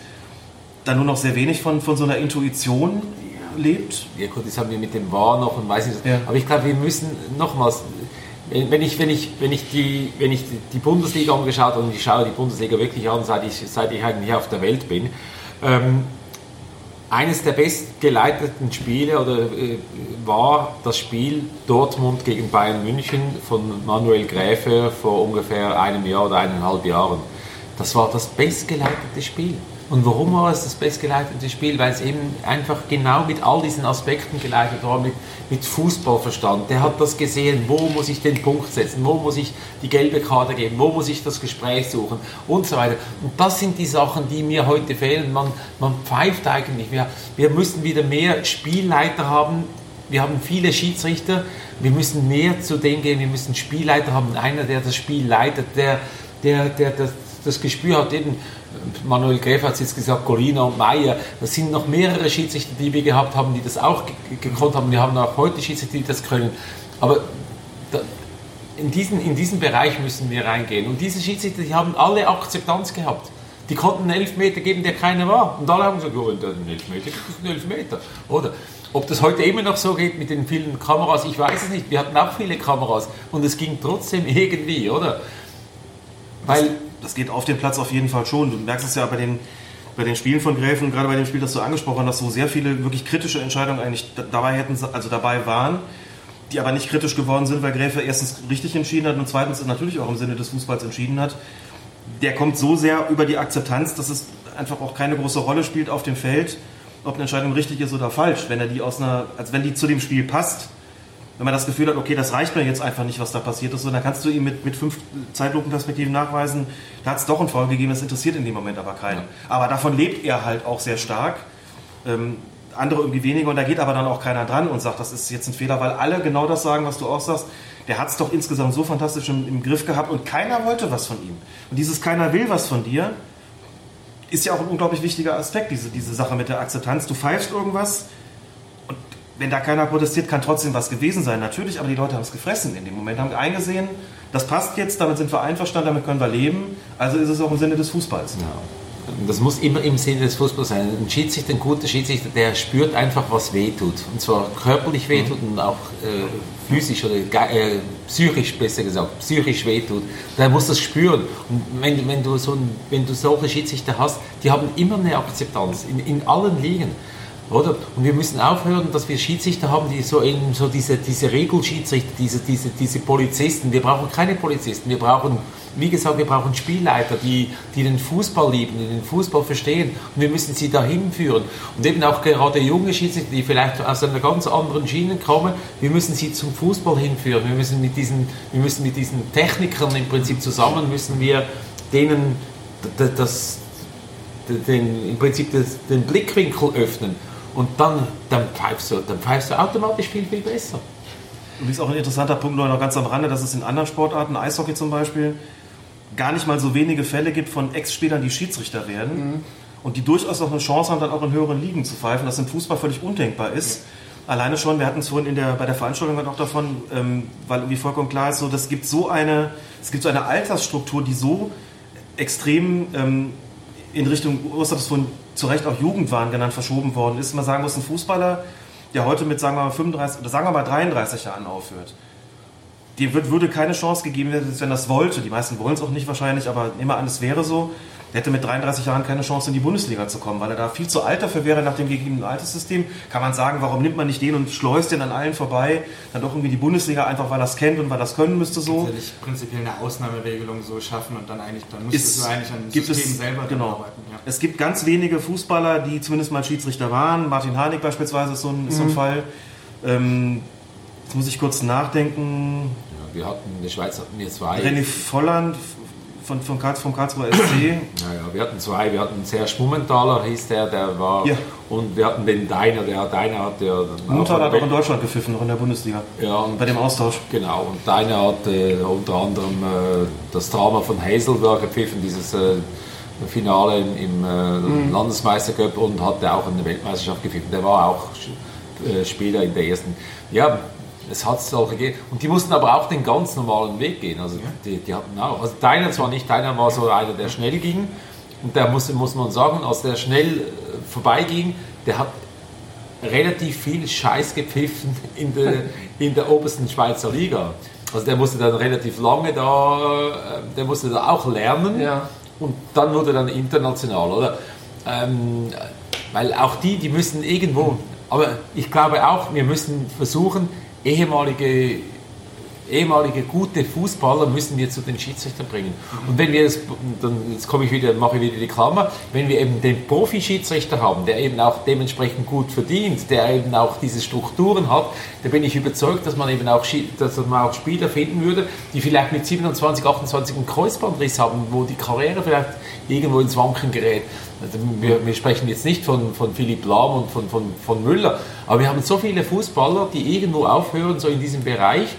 Speaker 3: da nur noch sehr wenig von, von so einer Intuition lebt.
Speaker 5: Ja gut, das haben wir mit dem War noch und weiß nicht.
Speaker 3: Ja.
Speaker 5: Aber ich glaube, wir müssen nochmals, wenn wenn ich, wenn ich, wenn ich, die, wenn ich die- die Bundesliga angeschaut habe und ich schaue die Bundesliga wirklich an, seit ich, seit ich eigentlich auf der Welt bin, ähm, eines der bestgeleiteten Spiele oder, äh, war das Spiel Dortmund gegen Bayern München von Manuel Gräfe vor ungefähr einem Jahr oder eineinhalb Jahren. Das war das bestgeleitete Spiel. Und warum war es das bestgeleitete Spiel? Weil es eben einfach genau mit all diesen Aspekten geleitet war, mit, mit Fußballverstand. Der hat das gesehen, wo muss ich den Punkt setzen, wo muss ich die gelbe Karte geben, wo muss ich das Gespräch suchen und so weiter. Und das sind die Sachen, die mir heute fehlen. Man, man pfeift eigentlich. Wir, wir müssen wieder mehr Spielleiter haben. Wir haben viele Schiedsrichter. Wir müssen mehr zu dem gehen. Wir müssen Spielleiter haben. Einer, der das Spiel leitet, der, der, der das, das Gespür hat. Eben, Manuel Gräf hat es jetzt gesagt, Golina und Meier. Das sind noch mehrere Schiedsrichter, die wir gehabt haben, die das auch ge- gekonnt haben. Wir haben auch heute Schiedsrichter, die das können. Aber da, in, diesen, in diesen Bereich müssen wir reingehen. Und diese Schiedsrichter, die haben alle Akzeptanz gehabt. Die konnten einen Elfmeter geben, der keiner war. Und alle haben gesagt, der einen Elfmeter gibt, ist ein Elfmeter. Oder? Ob das heute immer noch so geht mit den vielen Kameras, ich weiß es nicht. Wir hatten auch viele Kameras und es ging trotzdem irgendwie, oder? Weil
Speaker 3: Das geht auf den Platz auf jeden Fall schon. Du merkst es ja bei den, bei den Spielen von Gräfen, gerade bei dem Spiel, das du angesprochen hast, wo sehr viele wirklich kritische Entscheidungen eigentlich da- dabei hätten, also dabei waren, die aber nicht kritisch geworden sind, weil Gräfe erstens richtig entschieden hat und zweitens natürlich auch im Sinne des Fußballs entschieden hat. Der kommt so sehr über die Akzeptanz, dass es einfach auch keine große Rolle spielt auf dem Feld, ob eine Entscheidung richtig ist oder falsch. Wenn er die aus einer, als wenn die zu dem Spiel passt, wenn man das Gefühl hat, okay, das reicht mir jetzt einfach nicht, was da passiert ist, so, dann kannst du ihm mit, mit fünf Zeitlupenperspektiven nachweisen, da hat es doch einen Foul gegeben, das interessiert in dem Moment aber keinen. Aber davon lebt er halt auch sehr stark. Ähm, andere irgendwie weniger und da geht aber dann auch keiner dran und sagt, das ist jetzt ein Fehler, weil alle genau das sagen, was du auch sagst. Der hat es doch insgesamt so fantastisch im, im Griff gehabt und keiner wollte was von ihm. Und dieses keiner will was von dir, ist ja auch ein unglaublich wichtiger Aspekt, diese, diese Sache mit der Akzeptanz. Du pfeifst irgendwas und wenn da keiner protestiert, kann trotzdem was gewesen sein. Natürlich, aber die Leute haben es gefressen in dem Moment, haben eingesehen, das passt jetzt, damit sind wir einverstanden, damit können wir leben. Also ist es auch im Sinne des Fußballs.
Speaker 5: Und Das muss immer im Sinne des Fußballs sein. Ein Schiedsrichter, ein guter Schiedsrichter, der spürt einfach, was weh tut. Und zwar körperlich weh tut und auch äh, physisch oder äh, psychisch, besser gesagt, psychisch weh tut. Der muss das spüren. Und wenn, wenn, du so ein, wenn du solche Schiedsrichter hast, die haben immer eine Akzeptanz in, in allen Ligen. Oder? Und wir müssen aufhören, dass wir Schiedsrichter haben, die so, eben so diese, diese Regelschiedsrichter, diese, diese, diese Polizisten. Wir brauchen keine Polizisten. Wir brauchen, wie gesagt, wir brauchen Spielleiter, die, die den Fußball lieben, die den Fußball verstehen. Und wir müssen sie dahin führen. Und eben auch gerade junge Schiedsrichter, die vielleicht aus einer ganz anderen Schiene kommen, wir müssen sie zum Fußball hinführen. Wir müssen mit diesen, wir müssen mit diesen Technikern im Prinzip zusammen, müssen wir denen das, den, im Prinzip das, den Blickwinkel öffnen und dann, dann, pfeifst du, dann pfeifst du automatisch viel, viel besser.
Speaker 3: Und ist auch ein interessanter Punkt, nur noch ganz am Rande, dass es in anderen Sportarten, Eishockey zum Beispiel, gar nicht mal so wenige Fälle gibt von Ex-Spielern, die Schiedsrichter werden und die durchaus auch eine Chance haben, dann auch in höheren Ligen zu pfeifen, das im Fußball völlig undenkbar ist. Alleine schon, wir hatten es vorhin in der, bei der Veranstaltung auch davon, ähm, weil irgendwie vollkommen klar ist, so, das gibt so eine, es gibt so eine Altersstruktur, die so extrem ähm, in Richtung, Urs hat es vorhin zu Recht auch Jugendwahn genannt, verschoben worden ist. Man sagen muss, ein Fußballer, der heute mit, sagen wir mal, 35 oder sagen wir mal 33 Jahren aufhört, dir wird, würde keine Chance gegeben werden, wenn das wollte. Die meisten wollen es auch nicht wahrscheinlich, aber nehmen wir an, es wäre so. Der hätte mit 33 Jahren keine Chance in die Bundesliga zu kommen, weil er da viel zu alt dafür wäre nach dem gegebenen Alterssystem. Kann man sagen, warum nimmt man nicht den und schleust den an allen vorbei? Dann doch irgendwie die Bundesliga einfach, weil er es kennt und weil er es können müsste so.
Speaker 4: Tatsächlich prinzipiell eine Ausnahmeregelung so schaffen und dann eigentlich, dann müsstest
Speaker 3: Ist-
Speaker 4: du eigentlich an dem
Speaker 3: gibt
Speaker 4: System
Speaker 3: es,
Speaker 4: selber
Speaker 3: genau.
Speaker 4: arbeiten. Ja.
Speaker 3: Es gibt ganz wenige Fußballer, die zumindest mal Schiedsrichter waren. Martin Harnik beispielsweise ist so ein, ist so ein Fall. Ähm, jetzt muss ich kurz nachdenken.
Speaker 5: Ja, wir hatten in der Schweiz hatten wir zwei.
Speaker 3: René Volland von, von Karls, vom Karlsruher SC. [CLEARS THROAT]
Speaker 5: Ja, ja, wir hatten zwei. Wir hatten Serge Mumenthaler, hieß der, der war.
Speaker 3: Ja.
Speaker 5: Und wir hatten den Deiner, der Deiner hat ja.
Speaker 3: Mutter hat auch in Deutschland gepfiffen, noch in der Bundesliga.
Speaker 5: Ja, und
Speaker 3: Bei dem Austausch.
Speaker 5: Genau, und Deiner hat äh, unter anderem äh, das Drama von Hazelberg gepfiffen, dieses äh, Finale im, im äh, Landesmeistercup und hatte auch eine Weltmeisterschaft gepfiffen. Der war auch äh, Spieler in der ersten. Ja, es hat solche gegeben. Und die mussten aber auch den ganz normalen Weg gehen. Also die, die hatten auch. Also Deiner zwar nicht, Deiner war so einer, der schnell ging. Und der muss, muss man sagen, als der schnell äh, vorbeiging, der hat relativ viel Scheiß gepfiffen [LAUGHS] in der, in der obersten Schweizer Liga. Also der musste dann relativ lange da, äh, der musste da auch lernen
Speaker 6: Ja.
Speaker 5: und dann wurde dann international, oder? Ähm, weil auch die, die müssen irgendwo, aber ich glaube auch, wir müssen versuchen, ehemalige ehemalige gute Fußballer müssen wir zu den Schiedsrichtern bringen. Und wenn wir das, dann jetzt komme ich wieder, mache ich wieder die Klammer, wenn wir eben den Profi-Schiedsrichter haben, der eben auch dementsprechend gut verdient, der eben auch diese Strukturen hat, da bin ich überzeugt, dass man eben auch, dass man auch Spieler finden würde, die vielleicht mit 27, 28 einen Kreuzbandriss haben, wo die Karriere vielleicht irgendwo ins Wanken gerät. Also Wir, wir sprechen jetzt nicht von, von Philipp Lahm und von, von, von Müller, aber wir haben so viele Fußballer, die irgendwo aufhören, so in diesem Bereich,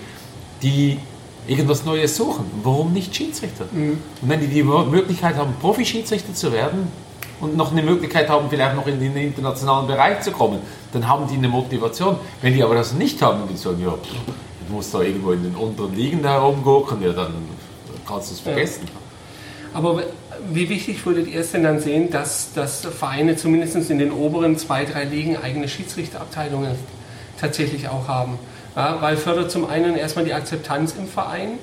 Speaker 5: die irgendwas Neues suchen. Warum nicht Schiedsrichter? Und wenn die die Möglichkeit haben, Profi-Schiedsrichter zu werden und noch eine Möglichkeit haben, vielleicht noch in den internationalen Bereich zu kommen, dann haben die eine Motivation. Wenn die aber das nicht haben, die sagen, ja, pff, du musst da irgendwo in den unteren Ligen herumgucken, ja, dann kannst du es vergessen.
Speaker 6: Aber w- wie wichtig würdet ihr es denn dann sehen, dass, dass Vereine zumindest in den oberen zwei, drei Ligen eigene Schiedsrichterabteilungen tatsächlich auch haben? Ja, weil fördert zum einen erstmal die Akzeptanz im Verein,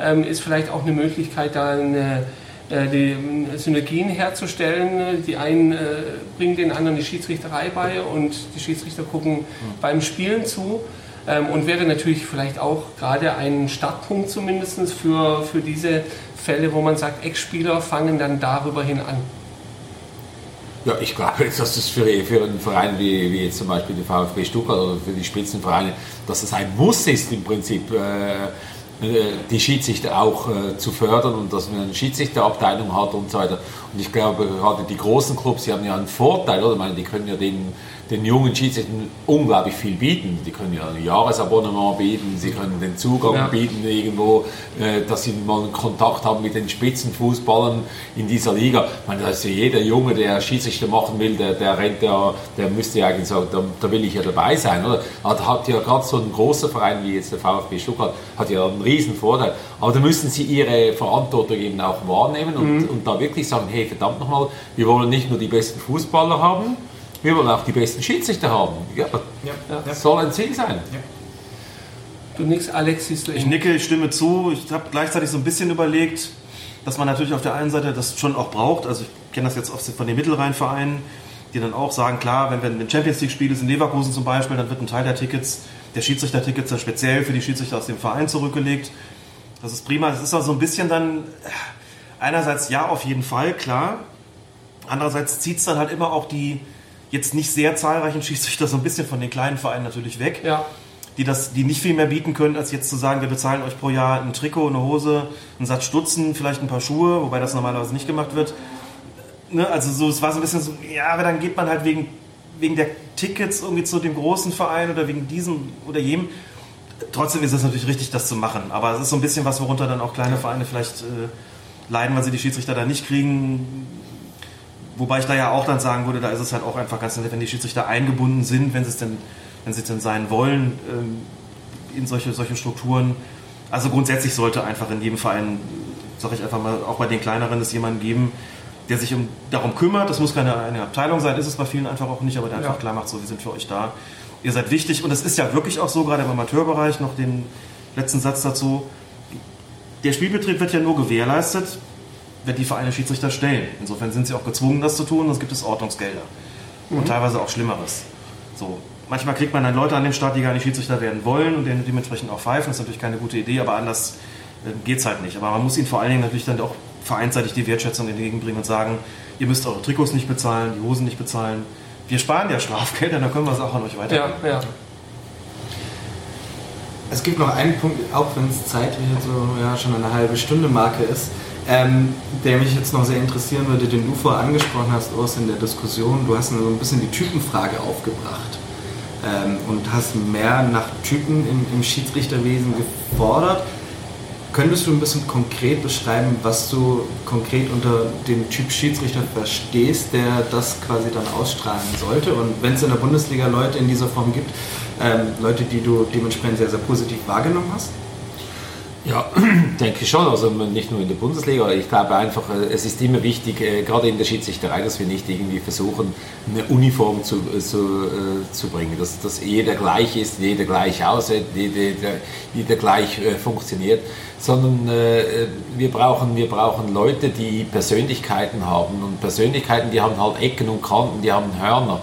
Speaker 6: ähm, ist vielleicht auch eine Möglichkeit, da eine, äh, die Synergien herzustellen. Die einen äh, bringen den anderen die Schiedsrichterei bei und die Schiedsrichter gucken beim Spielen zu. Ähm, und wäre natürlich vielleicht auch gerade ein Startpunkt zumindest für, für diese Fälle, wo man sagt, Ex-Spieler fangen dann darüber hin an.
Speaker 5: Ja, ich glaube, [LAUGHS] dass das für, für einen Verein wie, wie jetzt zum Beispiel die VfB Stuttgart oder für die Spitzenvereine, dass es ein Muss ist im Prinzip, äh, äh, die Schiedsrichter auch äh, zu fördern und dass man eine Schiedsrichterabteilung hat und so weiter. Und ich glaube, gerade die großen Clubs, die haben ja einen Vorteil, oder? Ich meine, die können ja den, den jungen Schiedsrichtern unglaublich viel bieten. Die können ja ein Jahresabonnement bieten, sie können den Zugang
Speaker 6: Ja.
Speaker 5: bieten irgendwo, äh, dass sie mal einen Kontakt haben mit den Spitzenfußballern in dieser Liga. Ich meine, da ist ja jeder Junge, der Schiedsrichter machen will, der, der rennt ja, der müsste ja eigentlich sagen, da, da will ich ja dabei sein, oder? Da hat ja gerade so ein großer Verein wie jetzt der VfB Stuttgart, hat ja einen riesen Vorteil. Aber da müssen sie ihre Verantwortung eben auch wahrnehmen und, und da wirklich sagen, hey, verdammt nochmal, wir wollen nicht nur die besten Fußballer haben, wir wollen auch die besten Schiedsrichter haben. Ja, das soll ein Ziel sein.
Speaker 6: Du nix, Alex, siehst du
Speaker 3: Ich nicke, ich stimme zu. Ich habe gleichzeitig so ein bisschen überlegt, dass man natürlich auf der einen Seite das schon auch braucht. Also ich kenne das jetzt oft von den Mittelrheinvereinen, die dann auch sagen, klar, wenn wir ein Champions League Spiel ist in Leverkusen zum Beispiel, dann wird ein Teil der Tickets, der Schiedsrichtertickets dann speziell für die Schiedsrichter aus dem Verein zurückgelegt. Das ist prima. Das ist auch so ein bisschen dann äh, einerseits ja auf jeden Fall klar. Andererseits zieht es dann halt immer auch die jetzt nicht sehr zahlreichen Schiedsrichter so ein bisschen von den kleinen Vereinen natürlich weg
Speaker 6: Ja,
Speaker 3: die, das, die nicht viel mehr bieten können, als jetzt zu sagen, wir bezahlen euch pro Jahr ein Trikot, eine Hose, einen Satz Stutzen, vielleicht ein paar Schuhe, wobei das normalerweise nicht gemacht wird. Ne? Also so, es war so ein bisschen so, ja, aber dann geht man halt wegen, wegen der Tickets irgendwie zu dem großen Verein oder wegen diesem oder jenem. Trotzdem ist es natürlich richtig, das zu machen. Aber es ist so ein bisschen was, worunter dann auch kleine Vereine vielleicht äh, leiden, weil sie die Schiedsrichter da nicht kriegen. Wobei ich da ja auch dann sagen würde, da ist es halt auch einfach ganz nett, wenn die Schiedsrichter eingebunden sind, wenn sie es denn, wenn sie es denn sein wollen, ähm, in solche, solche Strukturen. Also grundsätzlich sollte einfach in jedem Verein, sage ich einfach mal, auch bei den kleineren es jemanden geben, der sich um, darum kümmert. Das muss keine eine Abteilung sein, ist es bei vielen einfach auch nicht, aber der einfach
Speaker 6: Ja.
Speaker 3: klar macht, so, wir sind für euch da. Ihr seid wichtig und es ist ja wirklich auch so, gerade im Amateurbereich, noch den letzten Satz dazu. Der Spielbetrieb wird ja nur gewährleistet, wenn die Vereine Schiedsrichter stellen. Insofern sind sie auch gezwungen, das zu tun, sonst gibt es Ordnungsgelder. Und teilweise auch Schlimmeres. So. Manchmal kriegt man dann Leute an den Start, die gar nicht Schiedsrichter werden wollen und denen dementsprechend auch pfeifen. Das ist natürlich keine gute Idee, aber anders geht es halt nicht. Aber man muss ihnen vor allen Dingen natürlich dann auch vereinsseitig die Wertschätzung entgegenbringen und sagen, ihr müsst eure Trikots nicht bezahlen, die Hosen nicht bezahlen. Wir sparen ja Strafgelder, dann können wir es auch an euch
Speaker 6: ja,
Speaker 3: weitergeben.
Speaker 6: ja.
Speaker 4: Es gibt noch einen Punkt, auch wenn es zeitlich jetzt so ja, schon eine halbe Stunde Marke ist, ähm, der mich jetzt noch sehr interessieren würde, den du vorher angesprochen hast, Urs, in der Diskussion. Du hast so ein bisschen die Typenfrage aufgebracht ähm, und hast mehr nach Typen im, im Schiedsrichterwesen gefordert. Könntest du ein bisschen konkret beschreiben, was du konkret unter dem Typ Schiedsrichter verstehst, der das quasi dann ausstrahlen sollte? Und wenn es in der Bundesliga Leute in dieser Form gibt, ähm, Leute, die du dementsprechend sehr, sehr positiv wahrgenommen hast?
Speaker 5: Ja, [CLEARS THROAT] denke schon. Also nicht nur in der Bundesliga. Ich glaube einfach, äh, es ist immer wichtig, äh, gerade in der Schiedsrichterei, dass wir nicht irgendwie versuchen, eine Uniform zu, äh, zu, zu bringen. Dass, dass jeder gleich ist, jeder gleich aussieht, jeder, jeder gleich funktioniert. Sondern wir, brauchen, wir brauchen Leute, die Persönlichkeiten haben. Und Persönlichkeiten, die haben halt Ecken und Kanten, die haben Hörner.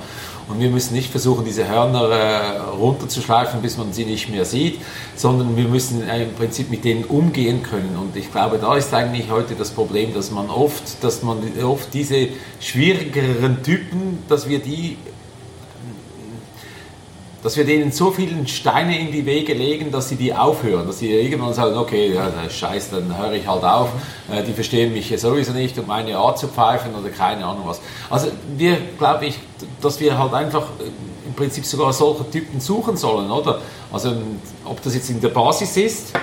Speaker 5: Und wir müssen nicht versuchen, diese Hörner äh, runterzuschleifen, bis man sie nicht mehr sieht, sondern wir müssen äh, im Prinzip mit denen umgehen können. Und ich glaube, da ist eigentlich heute das Problem, dass man oft, dass man oft diese schwierigeren Typen, dass wir die dass wir denen so viele Steine in die Wege legen, dass sie die aufhören, dass sie irgendwann sagen, okay, ja, scheiß, dann höre ich halt auf, äh, die verstehen mich sowieso nicht, um meine Art zu pfeifen oder keine Ahnung was. Also wir, glaube ich, dass wir halt einfach äh, im Prinzip sogar solche Typen suchen sollen, oder? Also ob das jetzt in der Basis ist,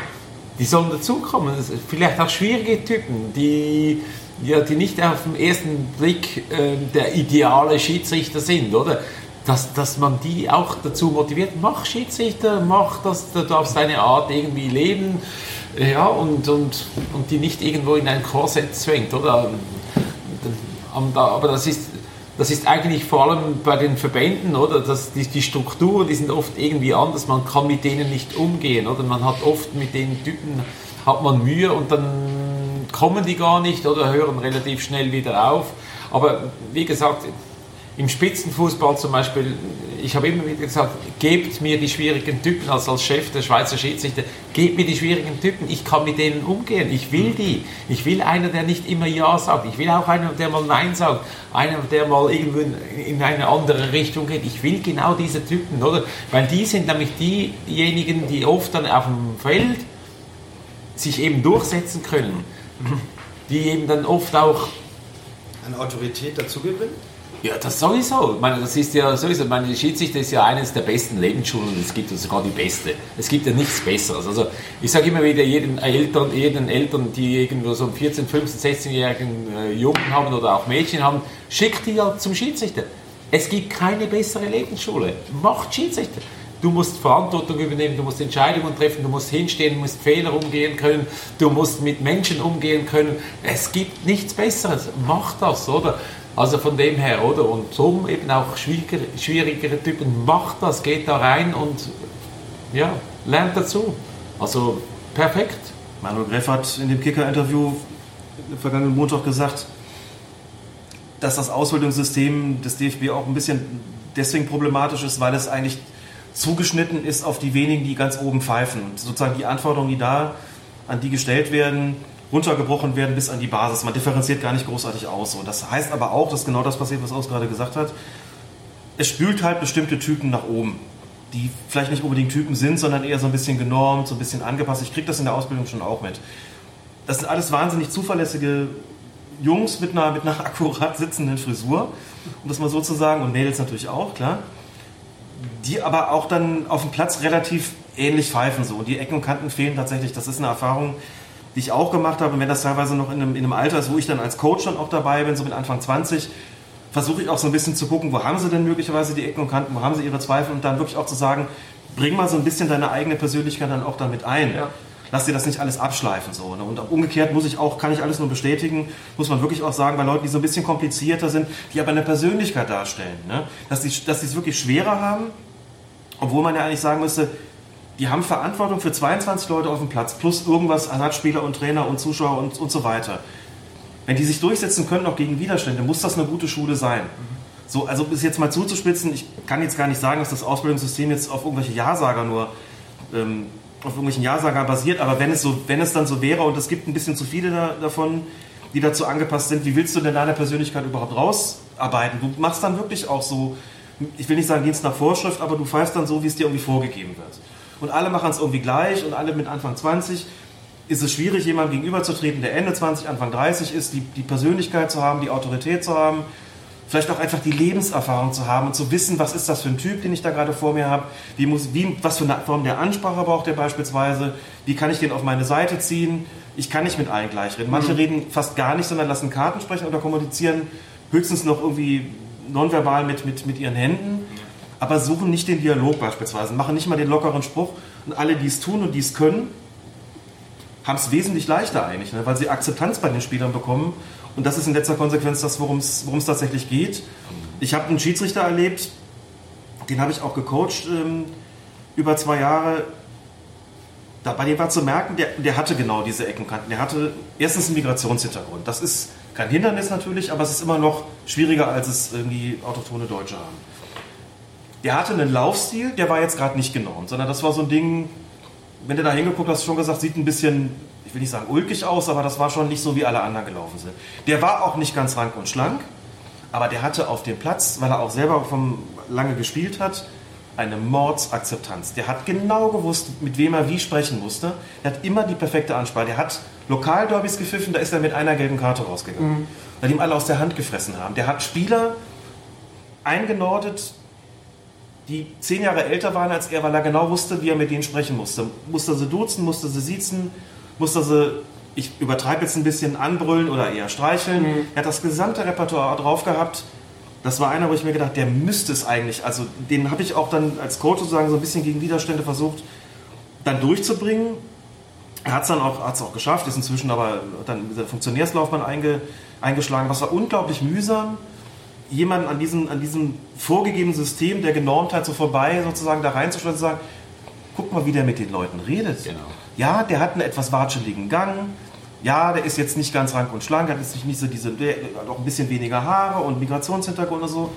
Speaker 5: die sollen dazukommen. Vielleicht auch schwierige Typen, die, ja, die nicht auf den ersten Blick äh, der ideale Schiedsrichter sind, oder? Dass, dass man die auch dazu motiviert, mach Schiedsrichter, mach das, du darfst deine Art irgendwie leben, ja, und, und, und die nicht irgendwo in ein Korsett zwängt, oder? Aber das ist, das ist eigentlich vor allem bei den Verbänden, oder? Das, die, die Strukturen, die sind oft irgendwie anders, man kann mit denen nicht umgehen, oder? Man hat oft mit den Typen, hat man Mühe und dann kommen die gar nicht oder hören relativ schnell wieder auf. Aber wie gesagt, im Spitzenfußball zum Beispiel, ich habe immer wieder gesagt, gebt mir die schwierigen Typen, also als Chef der Schweizer Schiedsrichter, gebt mir die schwierigen Typen, ich kann mit denen umgehen, ich will die. Ich will einer, der nicht immer Ja sagt, ich will auch einer, der mal Nein sagt, einer, der mal irgendwo in eine andere Richtung geht. Ich will genau diese Typen, oder? Weil die sind nämlich diejenigen, die oft dann auf dem Feld sich eben durchsetzen können, die eben dann oft auch
Speaker 4: an Autorität dazu gewinnen?
Speaker 5: Ja, das sowieso. Ich meine, das ist ja sowieso, meine Schiedsrichter ist ja eines der besten Lebensschulen und es gibt sogar die beste. Es gibt ja nichts Besseres. Also ich sage immer wieder jeden Eltern, jeden Eltern, die irgendwo so einen 14, 15, 16-jährigen äh, Jungen haben oder auch Mädchen haben, schickt die ja zum Schiedsrichter. Es gibt keine bessere Lebensschule. Macht Schiedsrichter. Du musst Verantwortung übernehmen, du musst Entscheidungen treffen, du musst hinstehen, du musst Fehler umgehen können, du musst mit Menschen umgehen können. Es gibt nichts Besseres. Mach das, oder? Also von dem her, oder? Und zum eben auch schwierigere, schwierigere Typen, macht das, geht da rein und ja, lernt dazu. Also perfekt.
Speaker 3: Manuel Greff hat in dem Kicker-Interview vergangenen Montag gesagt, dass das Ausbildungssystem des DFB auch ein bisschen deswegen problematisch ist, weil es eigentlich zugeschnitten ist auf die wenigen, die ganz oben pfeifen. Und sozusagen die Anforderungen, die da an die gestellt werden, runtergebrochen werden bis an die Basis. Man differenziert gar nicht großartig aus. So. Das heißt aber auch, dass genau das passiert, was Aus gerade gesagt hat. Es spült halt bestimmte Typen nach oben, die vielleicht nicht unbedingt Typen sind, sondern eher so ein bisschen genormt, so ein bisschen angepasst. Ich kriege das in der Ausbildung schon auch mit. Das sind alles wahnsinnig zuverlässige Jungs mit einer, mit einer [LAUGHS] akkurat sitzenden Frisur, um das mal so zu sagen, und Mädels natürlich auch, klar. Die aber auch dann auf dem Platz relativ ähnlich pfeifen so. Die Ecken und Kanten fehlen tatsächlich. Das ist eine Erfahrung, die ich auch gemacht habe, und wenn das teilweise noch in einem, in einem Alter ist, wo ich dann als Coach dann auch dabei bin, so mit Anfang 20, versuche ich auch so ein bisschen zu gucken, wo haben sie denn möglicherweise die Ecken und Kanten, wo haben sie ihre Zweifel und dann wirklich auch zu sagen, bring mal so ein bisschen deine eigene Persönlichkeit dann auch damit ein. Ja. Lass dir das nicht alles abschleifen. So, ne? Und umgekehrt muss ich auch, kann ich alles nur bestätigen, muss man wirklich auch sagen, bei Leuten, die so ein bisschen komplizierter sind, die aber eine Persönlichkeit darstellen, ne? dass sie dass es wirklich schwerer haben, obwohl man ja eigentlich sagen müsste, die haben Verantwortung für 22 Leute auf dem Platz, plus irgendwas Ersatzspieler und Trainer und Zuschauer und, und so weiter. Wenn die sich durchsetzen können, auch gegen Widerstände, muss das eine gute Schule sein. So, also bis jetzt mal zuzuspitzen, ich kann jetzt gar nicht sagen, dass das Ausbildungssystem jetzt auf irgendwelche Ja-Sager nur, ähm, auf irgendwelchen Ja-Sager basiert, aber wenn es, so, wenn es dann so wäre und es gibt ein bisschen zu viele da, davon, die dazu angepasst sind, wie willst du denn deine Persönlichkeit überhaupt rausarbeiten? Du machst dann wirklich auch so, ich will nicht sagen Dienst nach Vorschrift, aber du pfeifst dann so, wie es dir irgendwie vorgegeben wird und alle machen es irgendwie gleich und alle mit Anfang 20, ist es schwierig, jemandem gegenüberzutreten, der Ende 20, Anfang 30 ist, die, die Persönlichkeit zu haben, die Autorität zu haben, vielleicht auch einfach die Lebenserfahrung zu haben und zu wissen, was ist das für ein Typ, den ich da gerade vor mir habe, wie muss, wie, was für eine Form der Ansprache braucht er beispielsweise, wie kann ich den auf meine Seite ziehen. Ich kann nicht mit allen gleich reden. Manche mhm. reden fast gar nicht, sondern lassen Karten sprechen oder kommunizieren höchstens noch irgendwie nonverbal mit, mit, mit ihren Händen aber suchen nicht den Dialog beispielsweise, machen nicht mal den lockeren Spruch und alle, die es tun und die es können, haben es wesentlich leichter eigentlich, ne? weil sie Akzeptanz bei den Spielern bekommen. Und das ist in letzter Konsequenz das, worum es tatsächlich geht. Ich habe einen Schiedsrichter erlebt, den habe ich auch gecoacht ähm, über zwei Jahre. Da, bei dem war zu merken, der, der hatte genau diese Eckenkanten. Der hatte erstens einen Migrationshintergrund. Das ist kein Hindernis natürlich, aber es ist immer noch schwieriger, als es irgendwie autochtone Deutsche haben. Der hatte einen Laufstil, der war jetzt gerade nicht genormt, sondern das war so ein Ding, wenn du da hingeguckt hast, schon gesagt, sieht ein bisschen, will nicht sagen ulkig aus, aber das war schon nicht so, wie alle anderen gelaufen sind. Der war auch nicht ganz rank und schlank, aber der hatte auf dem Platz, weil er auch selber vom lange gespielt hat, eine Mordsakzeptanz. Der hat genau gewusst, mit wem er wie sprechen musste. Der hat immer die perfekte Ansprache. Der hat Lokalderbys gepfiffen, da ist er mit einer gelben Karte rausgegangen. Mhm. Weil ihm alle aus der Hand gefressen haben. Der hat Spieler eingenordet, die zehn Jahre älter waren als er, weil er genau wusste, wie er mit denen sprechen musste. Musste sie duzen, musste sie siezen, musste sie, ich übertreibe jetzt ein bisschen, anbrüllen oder eher streicheln. Mhm. Er hat das gesamte Repertoire drauf gehabt. Das war einer, wo ich mir gedacht, der müsste es eigentlich. Also den habe ich auch dann als Coach sozusagen so ein bisschen gegen Widerstände versucht, dann durchzubringen. Er hat es dann auch, hat's auch geschafft, ist inzwischen aber dann in der Funktionärslaufbahn einge, eingeschlagen. Was war unglaublich mühsam jemanden an diesem, an diesem vorgegebenen System der Genormtheit so vorbei sozusagen da reinzustellen und zu sagen, guck mal, wie der mit den Leuten redet. Genau. Ja, der hat einen etwas watscheligen Gang. Ja, der ist jetzt nicht ganz rank und schlank, hat jetzt nicht so diese, der hat auch ein bisschen weniger Haare und Migrationshintergrund und so.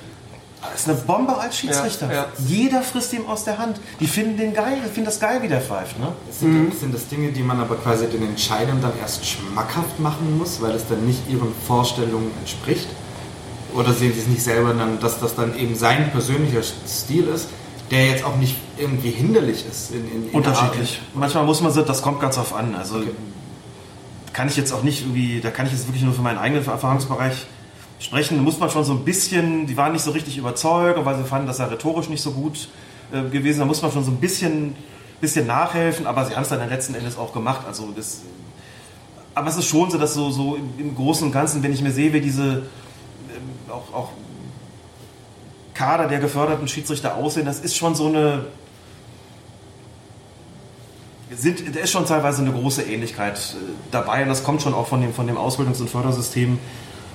Speaker 3: Das ist eine Bombe als Schiedsrichter. Ja, ja. Jeder frisst ihm aus der Hand. Die finden den geil, die finden das geil, wie der pfeift. Ne?
Speaker 4: Sind, mhm. sind das Dinge, die man aber quasi den Entscheidern dann erst schmackhaft machen muss, weil es dann nicht ihren Vorstellungen entspricht? Oder sehen Sie es nicht selber dann, dass das dann eben sein persönlicher Stil ist, der jetzt auch nicht irgendwie hinderlich ist? In, in,
Speaker 3: in Unterschiedlich. Manchmal muss man so, das kommt ganz auf an. Also okay. kann ich jetzt auch nicht irgendwie, da kann ich jetzt wirklich nur für meinen eigenen Erfahrungsbereich sprechen. Da muss man schon so ein bisschen, die waren nicht so richtig überzeugt, weil sie fanden, dass er rhetorisch nicht so gut äh, gewesen. Da muss man schon so ein bisschen, bisschen nachhelfen, aber sie haben es dann letzten Endes auch gemacht. Also das, aber es ist schon so, dass so, so im Großen und Ganzen, wenn ich mir sehe, wie diese auch, auch Kader der geförderten Schiedsrichter aussehen, das ist schon so eine. Sind, da ist schon teilweise eine große Ähnlichkeit äh, dabei und das kommt schon auch von dem, von dem Ausbildungs- und Fördersystem,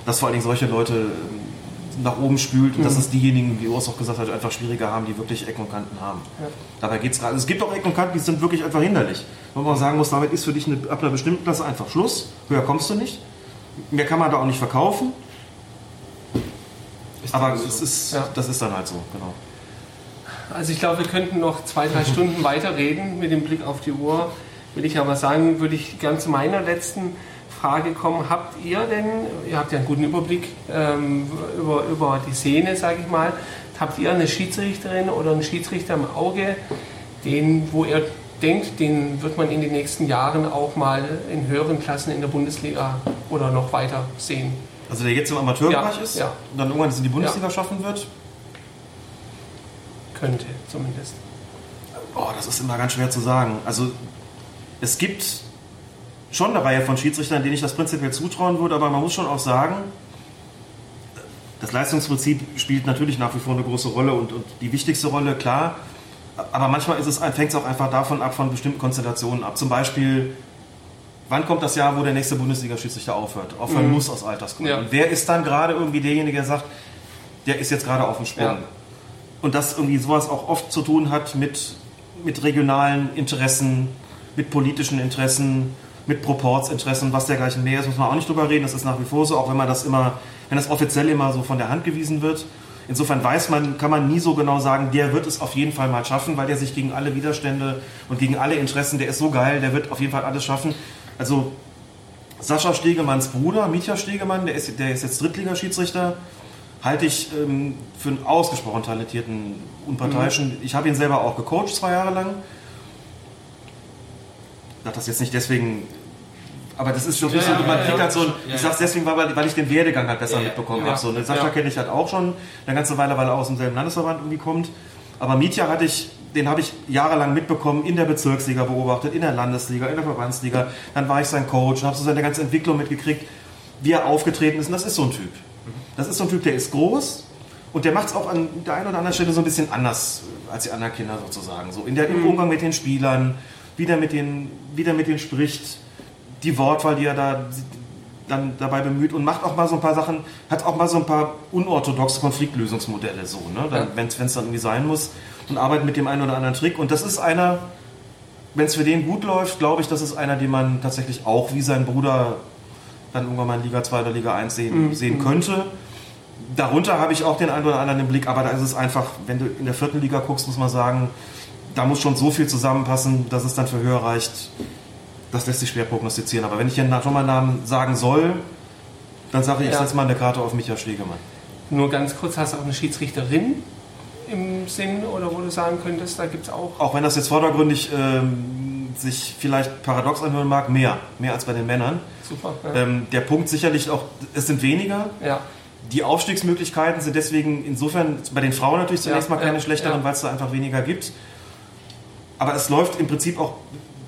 Speaker 3: dass vor allen Dingen solche Leute ähm, nach oben spült und mhm. dass es diejenigen, wie Urs auch gesagt hat, einfach schwieriger haben, die wirklich Ecken und Kanten haben. Ja. Dabei geht es gerade. Es gibt auch Ecken und Kanten, die sind wirklich einfach hinderlich. Wo man sagen muss, damit ist für dich eine, ab einer bestimmten Klasse einfach Schluss. Höher kommst du nicht. Mehr kann man da auch nicht verkaufen. Aber es ist, ja. das ist dann halt so, genau.
Speaker 6: Also ich glaube, wir könnten noch zwei, drei Stunden weiterreden mit dem Blick auf die Uhr. Will ich aber sagen, würde ich ganz zu meiner letzten Frage kommen. Habt ihr denn, ihr habt ja einen guten Überblick ähm, über, über die Szene, sage ich mal, habt ihr eine Schiedsrichterin oder einen Schiedsrichter im Auge, den, wo ihr denkt, den wird man in den nächsten Jahren auch mal in höheren Klassen in der Bundesliga oder noch weiter sehen?
Speaker 3: Also der jetzt im Amateurbereich ja, ist ja. und dann irgendwann in die Bundesliga ja. schaffen wird?
Speaker 6: Könnte zumindest.
Speaker 3: Oh, das ist immer ganz schwer zu sagen. Also es gibt schon eine Reihe von Schiedsrichtern, denen ich das prinzipiell zutrauen würde, aber man muss schon auch sagen, das Leistungsprinzip spielt natürlich nach wie vor eine große Rolle und, und die wichtigste Rolle, klar. Aber manchmal fängt es auch einfach davon ab, von bestimmten Konstellationen ab. Zum Beispiel wann kommt das Jahr, wo der nächste Bundesliga-Schiedsrichter aufhört? Aufhören mhm. muss aus Altersgründen. Ja. Wer ist dann gerade irgendwie derjenige, der sagt, der ist jetzt gerade auf dem Sprung? Ja. Und das irgendwie sowas auch oft zu tun hat mit, mit regionalen Interessen, mit politischen Interessen, mit Proportsinteressen, was dergleichen mehr ist, muss man auch nicht drüber reden. Das ist nach wie vor so, auch wenn man das immer, wenn das offiziell immer so von der Hand gewiesen wird. Insofern weiß man, kann man nie so genau sagen, der wird es auf jeden Fall mal schaffen, weil der sich gegen alle Widerstände und gegen alle Interessen, der ist so geil, der wird auf jeden Fall alles schaffen. Also Sascha Stegemanns Bruder, Mietja Stegemann, der ist, der ist jetzt Drittligaschiedsrichter, halte ich ähm, für einen ausgesprochen talentierten, unparteiischen. Mhm. Ich habe ihn selber auch gecoacht, zwei Jahre lang. Ich sage das jetzt nicht deswegen, aber das ist schon ja, so, man kriegt ja, halt so ein, ich sage es deswegen, weil, weil ich den Werdegang halt besser mitbekommen habe. So, ne? Sascha kenne ich halt auch schon eine ganze Weile, weil er aus demselben Landesverband irgendwie kommt. Aber Mietja hatte ich den habe ich jahrelang mitbekommen, in der Bezirksliga beobachtet, in der Landesliga, in der Verbandsliga. Dann war ich sein Coach und habe so seine ganze Entwicklung mitgekriegt, wie er aufgetreten ist. Und das ist so ein Typ. Das ist so ein Typ, der ist groß und der macht es auch an der einen oder anderen Stelle so ein bisschen anders als die anderen Kinder sozusagen. So in der, im mhm. Umgang mit den Spielern, wie der mit denen, wie der mit denen spricht, die Wortwahl, die er da dann dabei bemüht und macht auch mal so ein paar Sachen, hat auch mal so ein paar unorthodoxe Konfliktlösungsmodelle so, ne? Wenn es dann irgendwie sein muss und arbeitet mit dem einen oder anderen Trick und das ist einer, wenn es für den gut läuft, glaube ich, das ist einer, den man tatsächlich auch wie sein Bruder dann irgendwann mal in Liga 2 oder Liga 1 sehen, sehen könnte. Darunter habe ich auch den einen oder anderen im Blick, aber da ist es einfach, wenn du in der vierten Liga guckst, muss man sagen, da muss schon so viel zusammenpassen, dass es dann für höher reicht. Das lässt sich schwer prognostizieren. Aber wenn ich hier nach nochmal Namen sagen soll, dann sage ich, ich
Speaker 6: Ja.
Speaker 3: setze mal eine Karte auf Micha Schlegemann.
Speaker 6: Nur ganz kurz, hast du auch eine Schiedsrichterin im Sinn oder wo du sagen könntest, da gibt es auch.
Speaker 3: Auch wenn das jetzt vordergründig ähm, sich vielleicht paradox anhören mag, mehr. Mehr als bei den Männern.
Speaker 6: Super. Ja.
Speaker 3: Ähm, der Punkt sicherlich auch, es sind weniger.
Speaker 6: ja.
Speaker 3: Die Aufstiegsmöglichkeiten sind deswegen insofern bei den Frauen natürlich zunächst
Speaker 6: Ja,
Speaker 3: mal keine schlechteren, weil es da einfach weniger gibt. Aber es läuft im Prinzip auch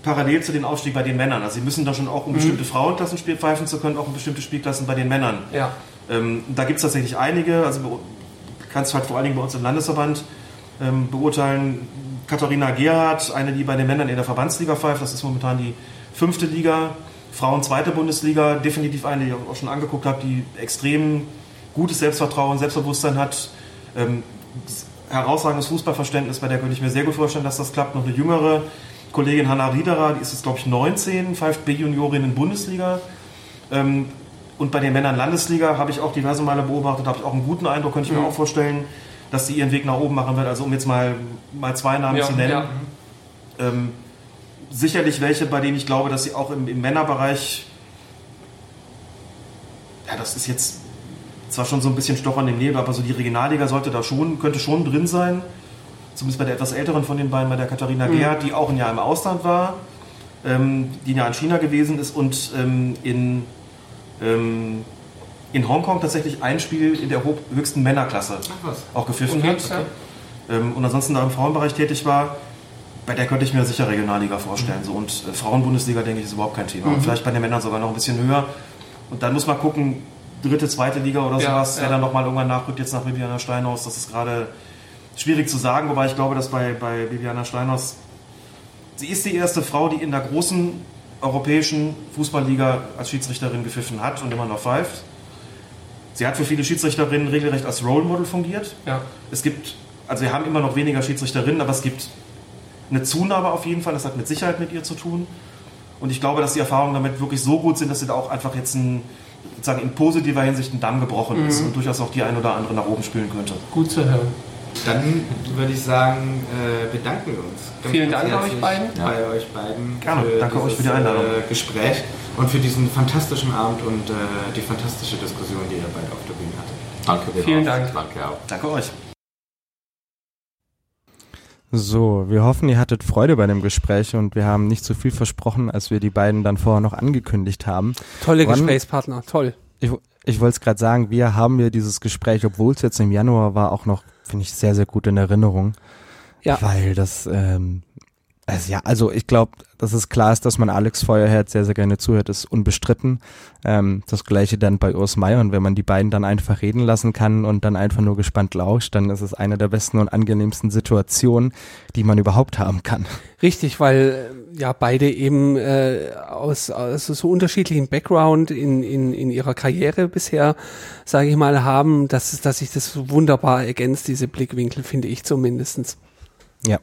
Speaker 3: parallel zu den Aufstieg bei den Männern. Also sie müssen da schon auch, um
Speaker 6: Mhm.
Speaker 3: bestimmte Frauenklassen pfeifen zu können, auch um bestimmte Spielklassen bei den Männern.
Speaker 6: ja.
Speaker 3: Ähm, da gibt es tatsächlich einige. Also du kannst halt vor allen Dingen bei uns im Landesverband ähm, beurteilen. Katharina Gerhardt, eine, die bei den Männern in der Verbandsliga pfeift, das ist momentan die fünfte Liga. Frauen zweite Bundesliga, definitiv eine, die ich auch schon angeguckt habe, die extrem gutes Selbstvertrauen, Selbstbewusstsein hat. Ähm, herausragendes Fußballverständnis, bei der könnte ich mir sehr gut vorstellen, dass das klappt. Noch eine jüngere Kollegin Hanna Riederer, die ist jetzt glaube ich 19, pfeift B-Juniorin in Bundesliga. Ähm, und bei den Männern Landesliga habe ich auch diverse Male beobachtet, habe ich auch einen guten Eindruck, könnte ich mir auch vorstellen, dass sie ihren Weg nach oben machen wird. Also um jetzt mal, mal zwei Namen
Speaker 6: Ja,
Speaker 3: zu nennen.
Speaker 6: ja.
Speaker 3: Ähm, sicherlich welche, bei denen ich glaube, dass sie auch im, im Männerbereich, ja, das ist jetzt zwar schon so ein bisschen Stochern im Nebel, aber so die Regionalliga sollte da schon, könnte schon drin sein. Zumindest bei der etwas älteren von den beiden, bei der Katharina
Speaker 6: Mhm.
Speaker 3: Gerhardt, die auch ein Jahr im Ausland war, ähm, die ein Jahr in China gewesen ist und ähm, in, ähm, in Hongkong tatsächlich ein Spiel in der höchsten Männerklasse auch gepfiffen
Speaker 6: Und
Speaker 3: hat.
Speaker 6: ja.
Speaker 3: Ähm, und ansonsten da im Frauenbereich tätig war, bei der könnte ich mir sicher Regionalliga vorstellen. So. Und äh, Frauenbundesliga, denke ich, ist überhaupt kein Thema. Und vielleicht bei den Männern sogar noch ein bisschen höher. Und dann muss man gucken, dritte, zweite Liga oder
Speaker 6: Ja,
Speaker 3: sowas,
Speaker 6: ja.
Speaker 3: wer dann nochmal irgendwann nachrückt, jetzt nach Bibiana Steinhaus. Das ist gerade schwierig zu sagen, wobei ich glaube, dass bei, bei Bibiana Steinhaus, sie ist die erste Frau, die in der großen europäischen Fußballliga als Schiedsrichterin gepfiffen hat und immer noch pfeift. Sie hat für viele Schiedsrichterinnen regelrecht als Role Model fungiert.
Speaker 6: ja.
Speaker 3: Es gibt, also wir haben immer noch weniger Schiedsrichterinnen, aber es gibt eine Zunahme auf jeden Fall. Das hat mit Sicherheit mit ihr zu tun. Und ich glaube, dass die Erfahrungen damit wirklich so gut sind, dass sie da auch einfach jetzt ein, sozusagen in positiver Hinsicht ein Damm gebrochen
Speaker 6: Mhm.
Speaker 3: ist und durchaus auch die ein oder andere nach oben spülen könnte.
Speaker 6: Gut zu hören.
Speaker 4: Dann würde ich sagen, äh, bedanken wir uns. ganz,
Speaker 6: Vielen
Speaker 4: ganz
Speaker 6: Dank euch beiden.
Speaker 4: Bei euch beiden.
Speaker 3: Gerne. Danke euch für die Einladung.
Speaker 4: Äh, Gespräch und für diesen fantastischen Abend und äh, die fantastische Diskussion, die ihr beide auf der Bühne hattet.
Speaker 5: Danke dir.
Speaker 6: Vielen. Dank.
Speaker 5: Danke auch.
Speaker 3: Danke euch.
Speaker 2: So, wir hoffen, ihr hattet Freude bei dem Gespräch und wir haben nicht so viel versprochen, als wir die beiden dann vorher noch angekündigt haben.
Speaker 1: Tolle
Speaker 2: Wann-
Speaker 1: Gesprächspartner, toll.
Speaker 2: Ich, ich wollte es gerade sagen, wir haben wir dieses Gespräch, obwohl es jetzt im Januar war, auch noch, finde ich, sehr, sehr gut in Erinnerung.
Speaker 1: Ja.
Speaker 2: Weil das, ähm, also ja, also ich glaube, dass es klar ist, dass man Alex Feuerherz sehr, sehr gerne zuhört, ist unbestritten. Ähm, das gleiche dann bei Urs Meier und wenn man die beiden dann einfach reden lassen kann und dann einfach nur gespannt lauscht, dann ist es eine der besten und angenehmsten Situationen, die man überhaupt haben kann.
Speaker 1: Richtig, weil äh, ja beide eben äh, aus, aus so unterschiedlichen Background in, in, in ihrer Karriere bisher, sage ich mal, haben, dass, dass sich das wunderbar ergänzt, diese Blickwinkel, finde ich zumindestens.
Speaker 2: Ja.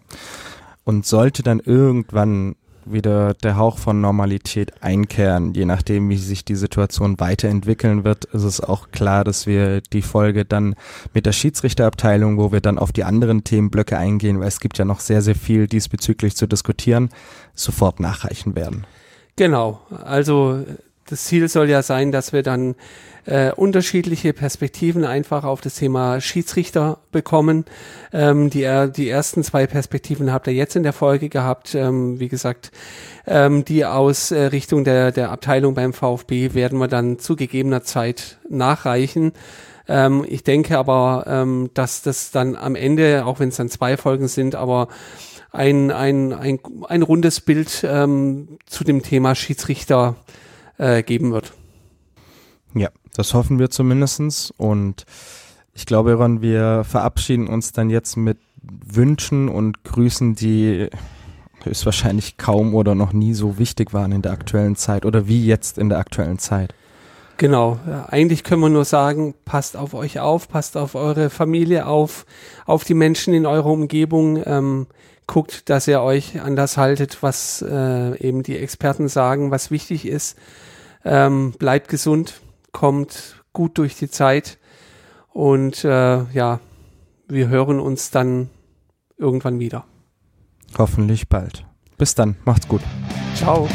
Speaker 2: Und sollte dann irgendwann wieder der Hauch von Normalität einkehren, je nachdem, wie sich die Situation weiterentwickeln wird, ist es auch klar, dass wir die Folge dann mit der Schiedsrichterabteilung, wo wir dann auf die anderen Themenblöcke eingehen, weil es gibt ja noch sehr, sehr viel diesbezüglich zu diskutieren, sofort nachreichen werden.
Speaker 1: Genau, also das Ziel soll ja sein, dass wir dann äh, unterschiedliche Perspektiven einfach auf das Thema Schiedsrichter bekommen. Ähm, die, er- die ersten zwei Perspektiven habt ihr jetzt in der Folge gehabt. Ähm, wie gesagt, ähm, die aus äh, Richtung der, der Abteilung beim VfB werden wir dann zu gegebener Zeit nachreichen. Ähm, ich denke aber, ähm, dass das dann am Ende, auch wenn es dann zwei Folgen sind, aber ein, ein, ein, ein rundes Bild ähm, zu dem Thema Schiedsrichter äh, geben wird.
Speaker 2: Ja, das hoffen wir zumindestens Und ich glaube, Ron, wir verabschieden uns dann jetzt mit Wünschen und Grüßen, die höchstwahrscheinlich kaum oder noch nie so wichtig waren in der aktuellen Zeit oder wie jetzt in der aktuellen Zeit.
Speaker 1: Genau, ja, eigentlich können wir nur sagen, passt auf euch auf, passt auf eure Familie auf, auf die Menschen in eurer Umgebung, ähm, guckt, dass ihr euch an das haltet, was äh, eben die Experten sagen, was wichtig ist. Ähm, bleibt gesund, kommt gut durch die Zeit und äh, ja, wir hören uns dann irgendwann wieder.
Speaker 2: Hoffentlich bald. Bis dann, macht's gut.
Speaker 1: Ciao.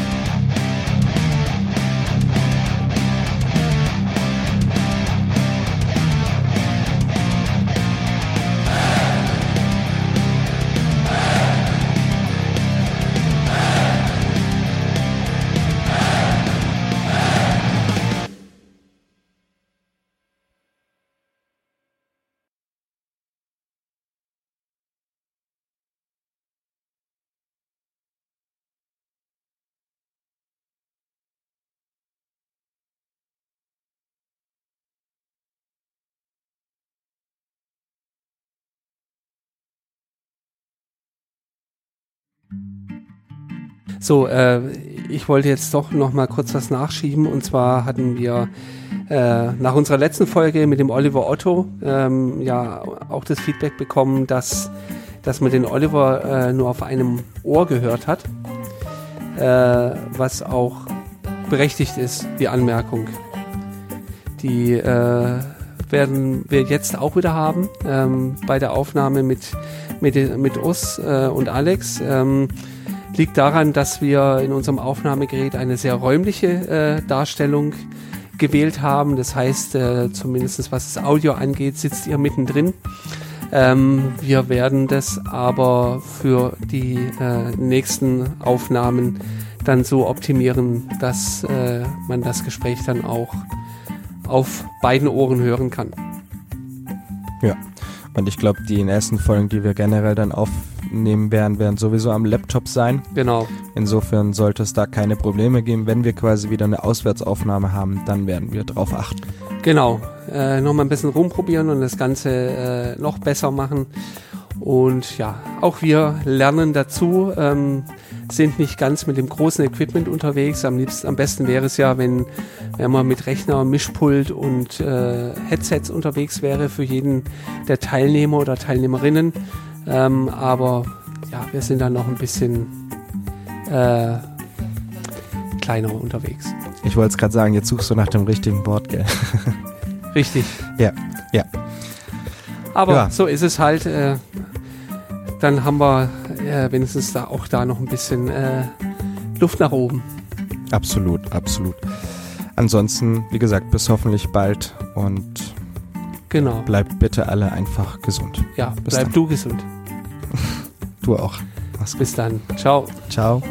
Speaker 1: So, äh, ich wollte jetzt doch noch mal kurz was nachschieben. Und zwar hatten wir äh, nach unserer letzten Folge mit dem Oliver Otto ähm, ja auch das Feedback bekommen, dass, dass man den Oliver äh, nur auf einem Ohr gehört hat. Äh, was auch berechtigt ist, die Anmerkung. Die äh, werden wir jetzt auch wieder haben ähm, bei der Aufnahme mit, mit, mit Us äh, und Alex. Ähm, liegt daran, dass wir in unserem Aufnahmegerät eine sehr räumliche äh, Darstellung gewählt haben. Das heißt, äh, zumindest was das Audio angeht, sitzt ihr mittendrin. Ähm, wir werden das aber für die äh, nächsten Aufnahmen dann so optimieren, dass äh, man das Gespräch dann auch auf beiden Ohren hören kann.
Speaker 2: Ja. Und ich glaube, die nächsten Folgen, die wir generell dann aufnehmen werden, werden sowieso am Laptop sein.
Speaker 1: Genau.
Speaker 2: Insofern sollte es da keine Probleme geben. Wenn wir quasi wieder eine Auswärtsaufnahme haben, dann werden wir drauf achten.
Speaker 1: Genau. Äh, Nochmal ein bisschen rumprobieren und das Ganze äh, noch besser machen. Und ja, auch wir lernen dazu, ähm, sind nicht ganz mit dem großen Equipment unterwegs. Am liebsten, am besten wäre es ja, wenn, wenn man mit Rechner, Mischpult und äh, Headsets unterwegs wäre für jeden der Teilnehmer oder Teilnehmerinnen. Ähm, aber ja, wir sind dann noch ein bisschen äh, kleiner unterwegs.
Speaker 2: Ich wollte es gerade sagen, jetzt suchst du nach dem richtigen Wort, gell? [LAUGHS]
Speaker 1: Richtig.
Speaker 2: Ja, ja.
Speaker 1: Aber
Speaker 2: Ja.
Speaker 1: so ist es halt. Äh, dann haben wir äh, wenigstens da auch da noch ein bisschen äh, Luft nach oben.
Speaker 2: Absolut, absolut. Ansonsten, wie gesagt, bis hoffentlich bald und
Speaker 1: Genau.
Speaker 2: bleibt bitte alle einfach gesund.
Speaker 1: Ja,
Speaker 2: Bis
Speaker 1: bleib
Speaker 2: dann.
Speaker 1: du gesund. [LAUGHS]
Speaker 2: Du auch. Mach's gut.
Speaker 1: Bis dann. Ciao.
Speaker 2: Ciao.